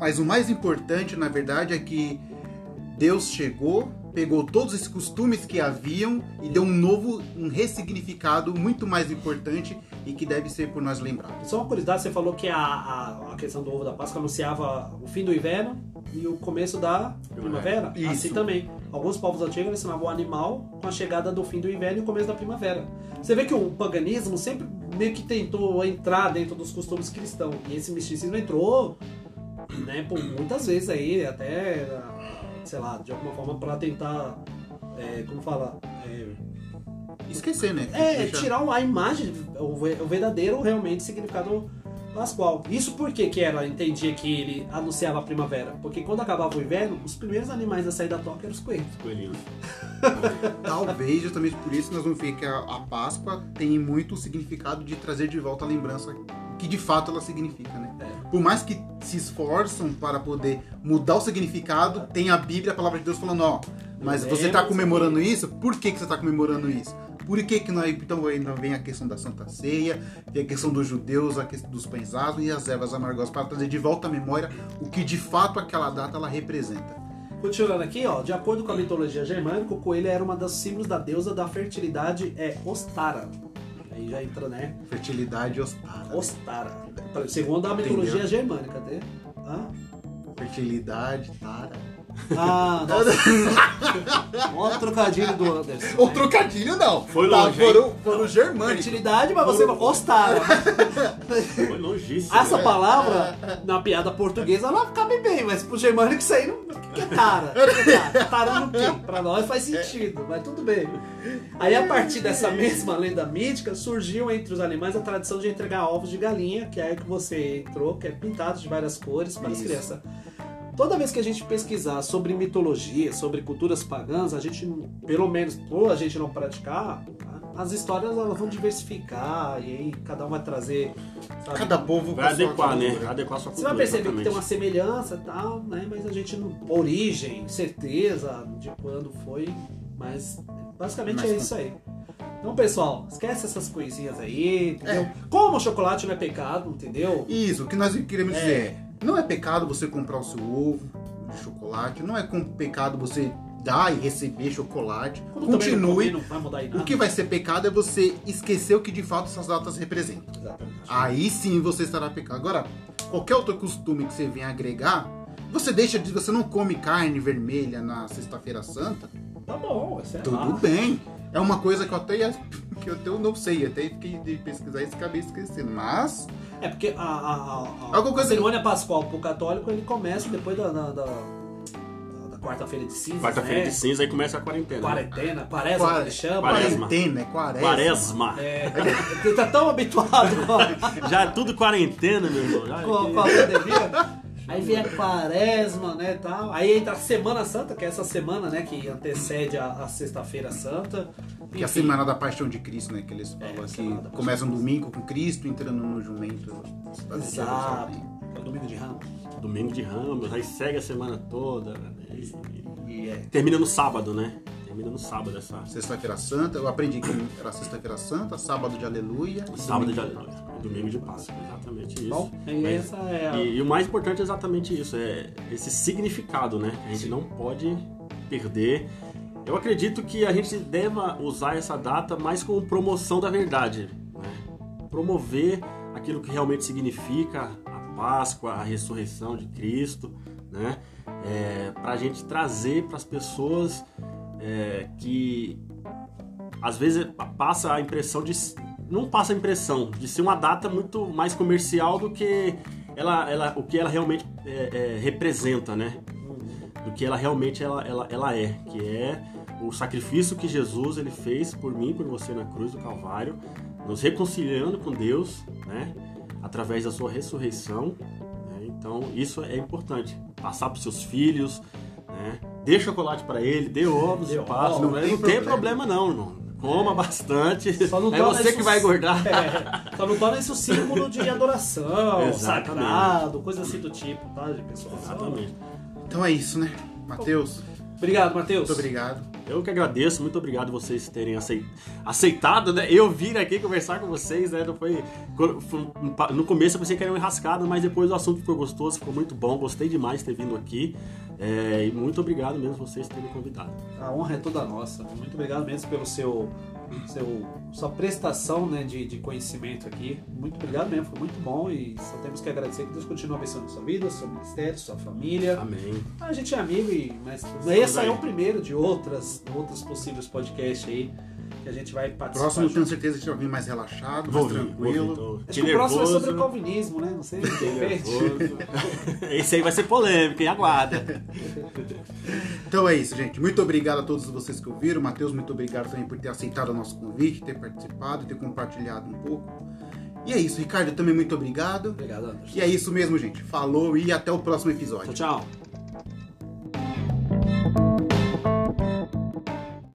Mas o mais importante, na verdade, é que Deus chegou, pegou todos esses costumes que haviam e deu um novo, um ressignificado muito mais importante e que deve ser por nós lembrados. Só uma curiosidade, você falou que a, a, a questão do ovo da Páscoa anunciava o fim do inverno e o começo da primavera. Isso. Assim também. Alguns povos antigos ensinavam o animal com a chegada do fim do inverno e o começo da primavera. Você vê que o paganismo sempre meio que tentou entrar dentro dos costumes cristãos. E esse misticismo entrou, né, por muitas vezes aí, até, sei lá, de alguma forma para tentar, é, como fala, é, Esquecer, né? é, Deixa- tirar a imagem, o ve- o verdadeiro realmente significado pascual. Isso porque que ela entendia que ele anunciava a primavera? Porque quando acabava o inverno, os primeiros animais a sair da toca eram os coelhos. Coelhinho. Talvez justamente por isso nós vamos ver que a, a Páscoa tem muito o significado de trazer de volta a lembrança que de fato ela significa, né? É. Por mais que se esforçam para poder mudar o significado, tem a Bíblia, a palavra de Deus falando, ó, mas você está comemorando isso? Por que, que você está comemorando isso? Por que que nós, então ainda vem a questão da Santa Ceia, vem a questão dos judeus, a questão dos pães e as ervas amargosas para trazer de volta à memória o que de fato aquela data ela representa. Continuando aqui, ó, de acordo com a mitologia germânica, o coelho era uma das símbolos da deusa da fertilidade, é Ostara. Aí já entra, né? Fertilidade ostara. Ostara. Segundo a mitologia Entendeu? germânica, tá? Hã? Fertilidade, tara. Ah, nossa. Ó, trocadilho do Anderson. O né? trocadilho não. Foi Tá, longe, foram, foram germânicos. Fertilidade, mas você Ostara. Foi longíssimo. Essa né? palavra, na piada portuguesa, ela cabe bem, mas pro germânico isso aí não. Que é tara? Que é tara? Tara no quê? Pra nós faz sentido, mas tudo bem. Aí, a partir dessa mesma lenda mítica, surgiu entre os animais a tradição de entregar ovos de galinha, que é aí que você entrou, que é pintado de várias cores para as crianças. Toda vez que a gente pesquisar sobre mitologia, sobre culturas pagãs, a gente, pelo menos por a gente não praticar, as histórias elas vão diversificar e aí cada um vai trazer. sabe, Cada povo Vai adequar, né? cultura. Vai adequar a sua você cultura. vai perceber que exatamente. tem uma semelhança e tal, né? Mas a gente não. Origem, certeza de quando foi, mas basicamente Mas é isso aí. Então, pessoal, esquece essas coisinhas aí, entendeu? É. Como o chocolate não é pecado, entendeu? Isso, o que nós queremos É. dizer é, não é pecado você comprar o seu ovo de chocolate, não é com- pecado você dar e receber chocolate. Como não Continue. comer, não vai mudar em nada. O que vai ser pecado é você esquecer o que de fato essas datas representam. Exatamente. Aí sim você estará pecado. Agora, qualquer outro costume que você venha agregar, você deixa de. Você não come carne vermelha na sexta-feira santa, Tá bom, é tudo lá. bem. É uma coisa que eu até, ia- que eu até não sei, até fiquei de pesquisar e acabei esquecendo. Mas, É porque a, a, a, a- cerimônia pascual pro católico ele começa depois da, da, da- quarta-feira de cinzas, Quarta-feira né? de cinza aí começa a quarentena. Quarentena, quaresma que ele chama. Quaresma. quarentena, é quaresma. Quaresma. É, ele tá tão habituado Já é tudo quarentena, meu irmão. Já, com a- com a pandemia. Aí vem a quaresma, né, tal. Aí entra a Semana Santa, que é essa semana, né, que antecede a, a Sexta-feira Santa. Que é a semana da paixão de Cristo, né? Que eles falam É, que semana da começa um domingo com Cristo entrando no jumento. Exato. É o domingo de Ramos. Domingo de Ramos, aí segue a semana toda. E, E é. termina no sábado, né? Família no sábado essa Sexta-feira Santa, eu aprendi que era Sexta-feira Santa, sábado de aleluia. e sábado de aleluia, e domingo de Páscoa, exatamente isso. Bom, e Mas- essa é a... E, e o mais importante é exatamente isso, é esse significado, né? A gente não pode perder. Eu acredito que a gente deva usar essa data mais como promoção da verdade, né? Promover aquilo que realmente significa a Páscoa, a ressurreição de Cristo, né? É, para a gente trazer para as pessoas é, que às vezes passa a impressão de não passa a impressão de ser uma data muito mais comercial do que ela, ela o que ela realmente é, é, representa, né? Do que ela realmente ela, ela, ela é, que é o sacrifício que Jesus ele fez por mim, por você na cruz do Calvário, nos reconciliando com Deus, né? Através da sua ressurreição. né? Então isso é importante. Passar para seus filhos, né? Dê chocolate para ele, dê ovos Dê de ovos, Não, não tem problema. problema não, irmão. Coma bastante. Só não é você isso- que vai engordar. É, só não torna isso símbolo de adoração, sagrado, coisa assim do tipo, tá, pessoal? Exatamente. Então é isso, né? Matheus, Obrigado, Matheus. muito obrigado. Eu que agradeço, muito obrigado vocês terem acei- aceitado, né? Eu vir aqui conversar com vocês, né? Não foi, foi- no começo eu pensei que era uma enrascada, mas depois o assunto ficou gostoso, ficou muito bom. Gostei demais de ter vindo aqui. É, e muito obrigado mesmo vocês terem me convidado. A honra é toda nossa. Muito obrigado mesmo pelo seu, seu sua prestação né, de, de conhecimento aqui. Muito obrigado mesmo, foi muito bom e só temos que agradecer que Deus continue abençoando sua vida, seu ministério, sua família. Amém. A gente é amigo, e, mas esse é o primeiro de outras, outros possíveis podcasts aí que a gente vai participar. Próximo, tenho certeza que a gente vai vir mais relaxado, Vou mais vir, vou vir, tranquilo. então. Acho Que que o próximo é sobre o calvinismo, né? Não sei, repente. Esse aí vai ser polêmico, hein? Aguarda. Então é isso, gente. Muito obrigado a todos vocês que ouviram. Matheus, muito obrigado também por ter aceitado o nosso convite, ter participado, ter compartilhado um pouco. E é isso, Ricardo, também muito obrigado. Obrigado, Anderson. E é isso mesmo, gente. Falou e até o próximo episódio. Tchau, tchau.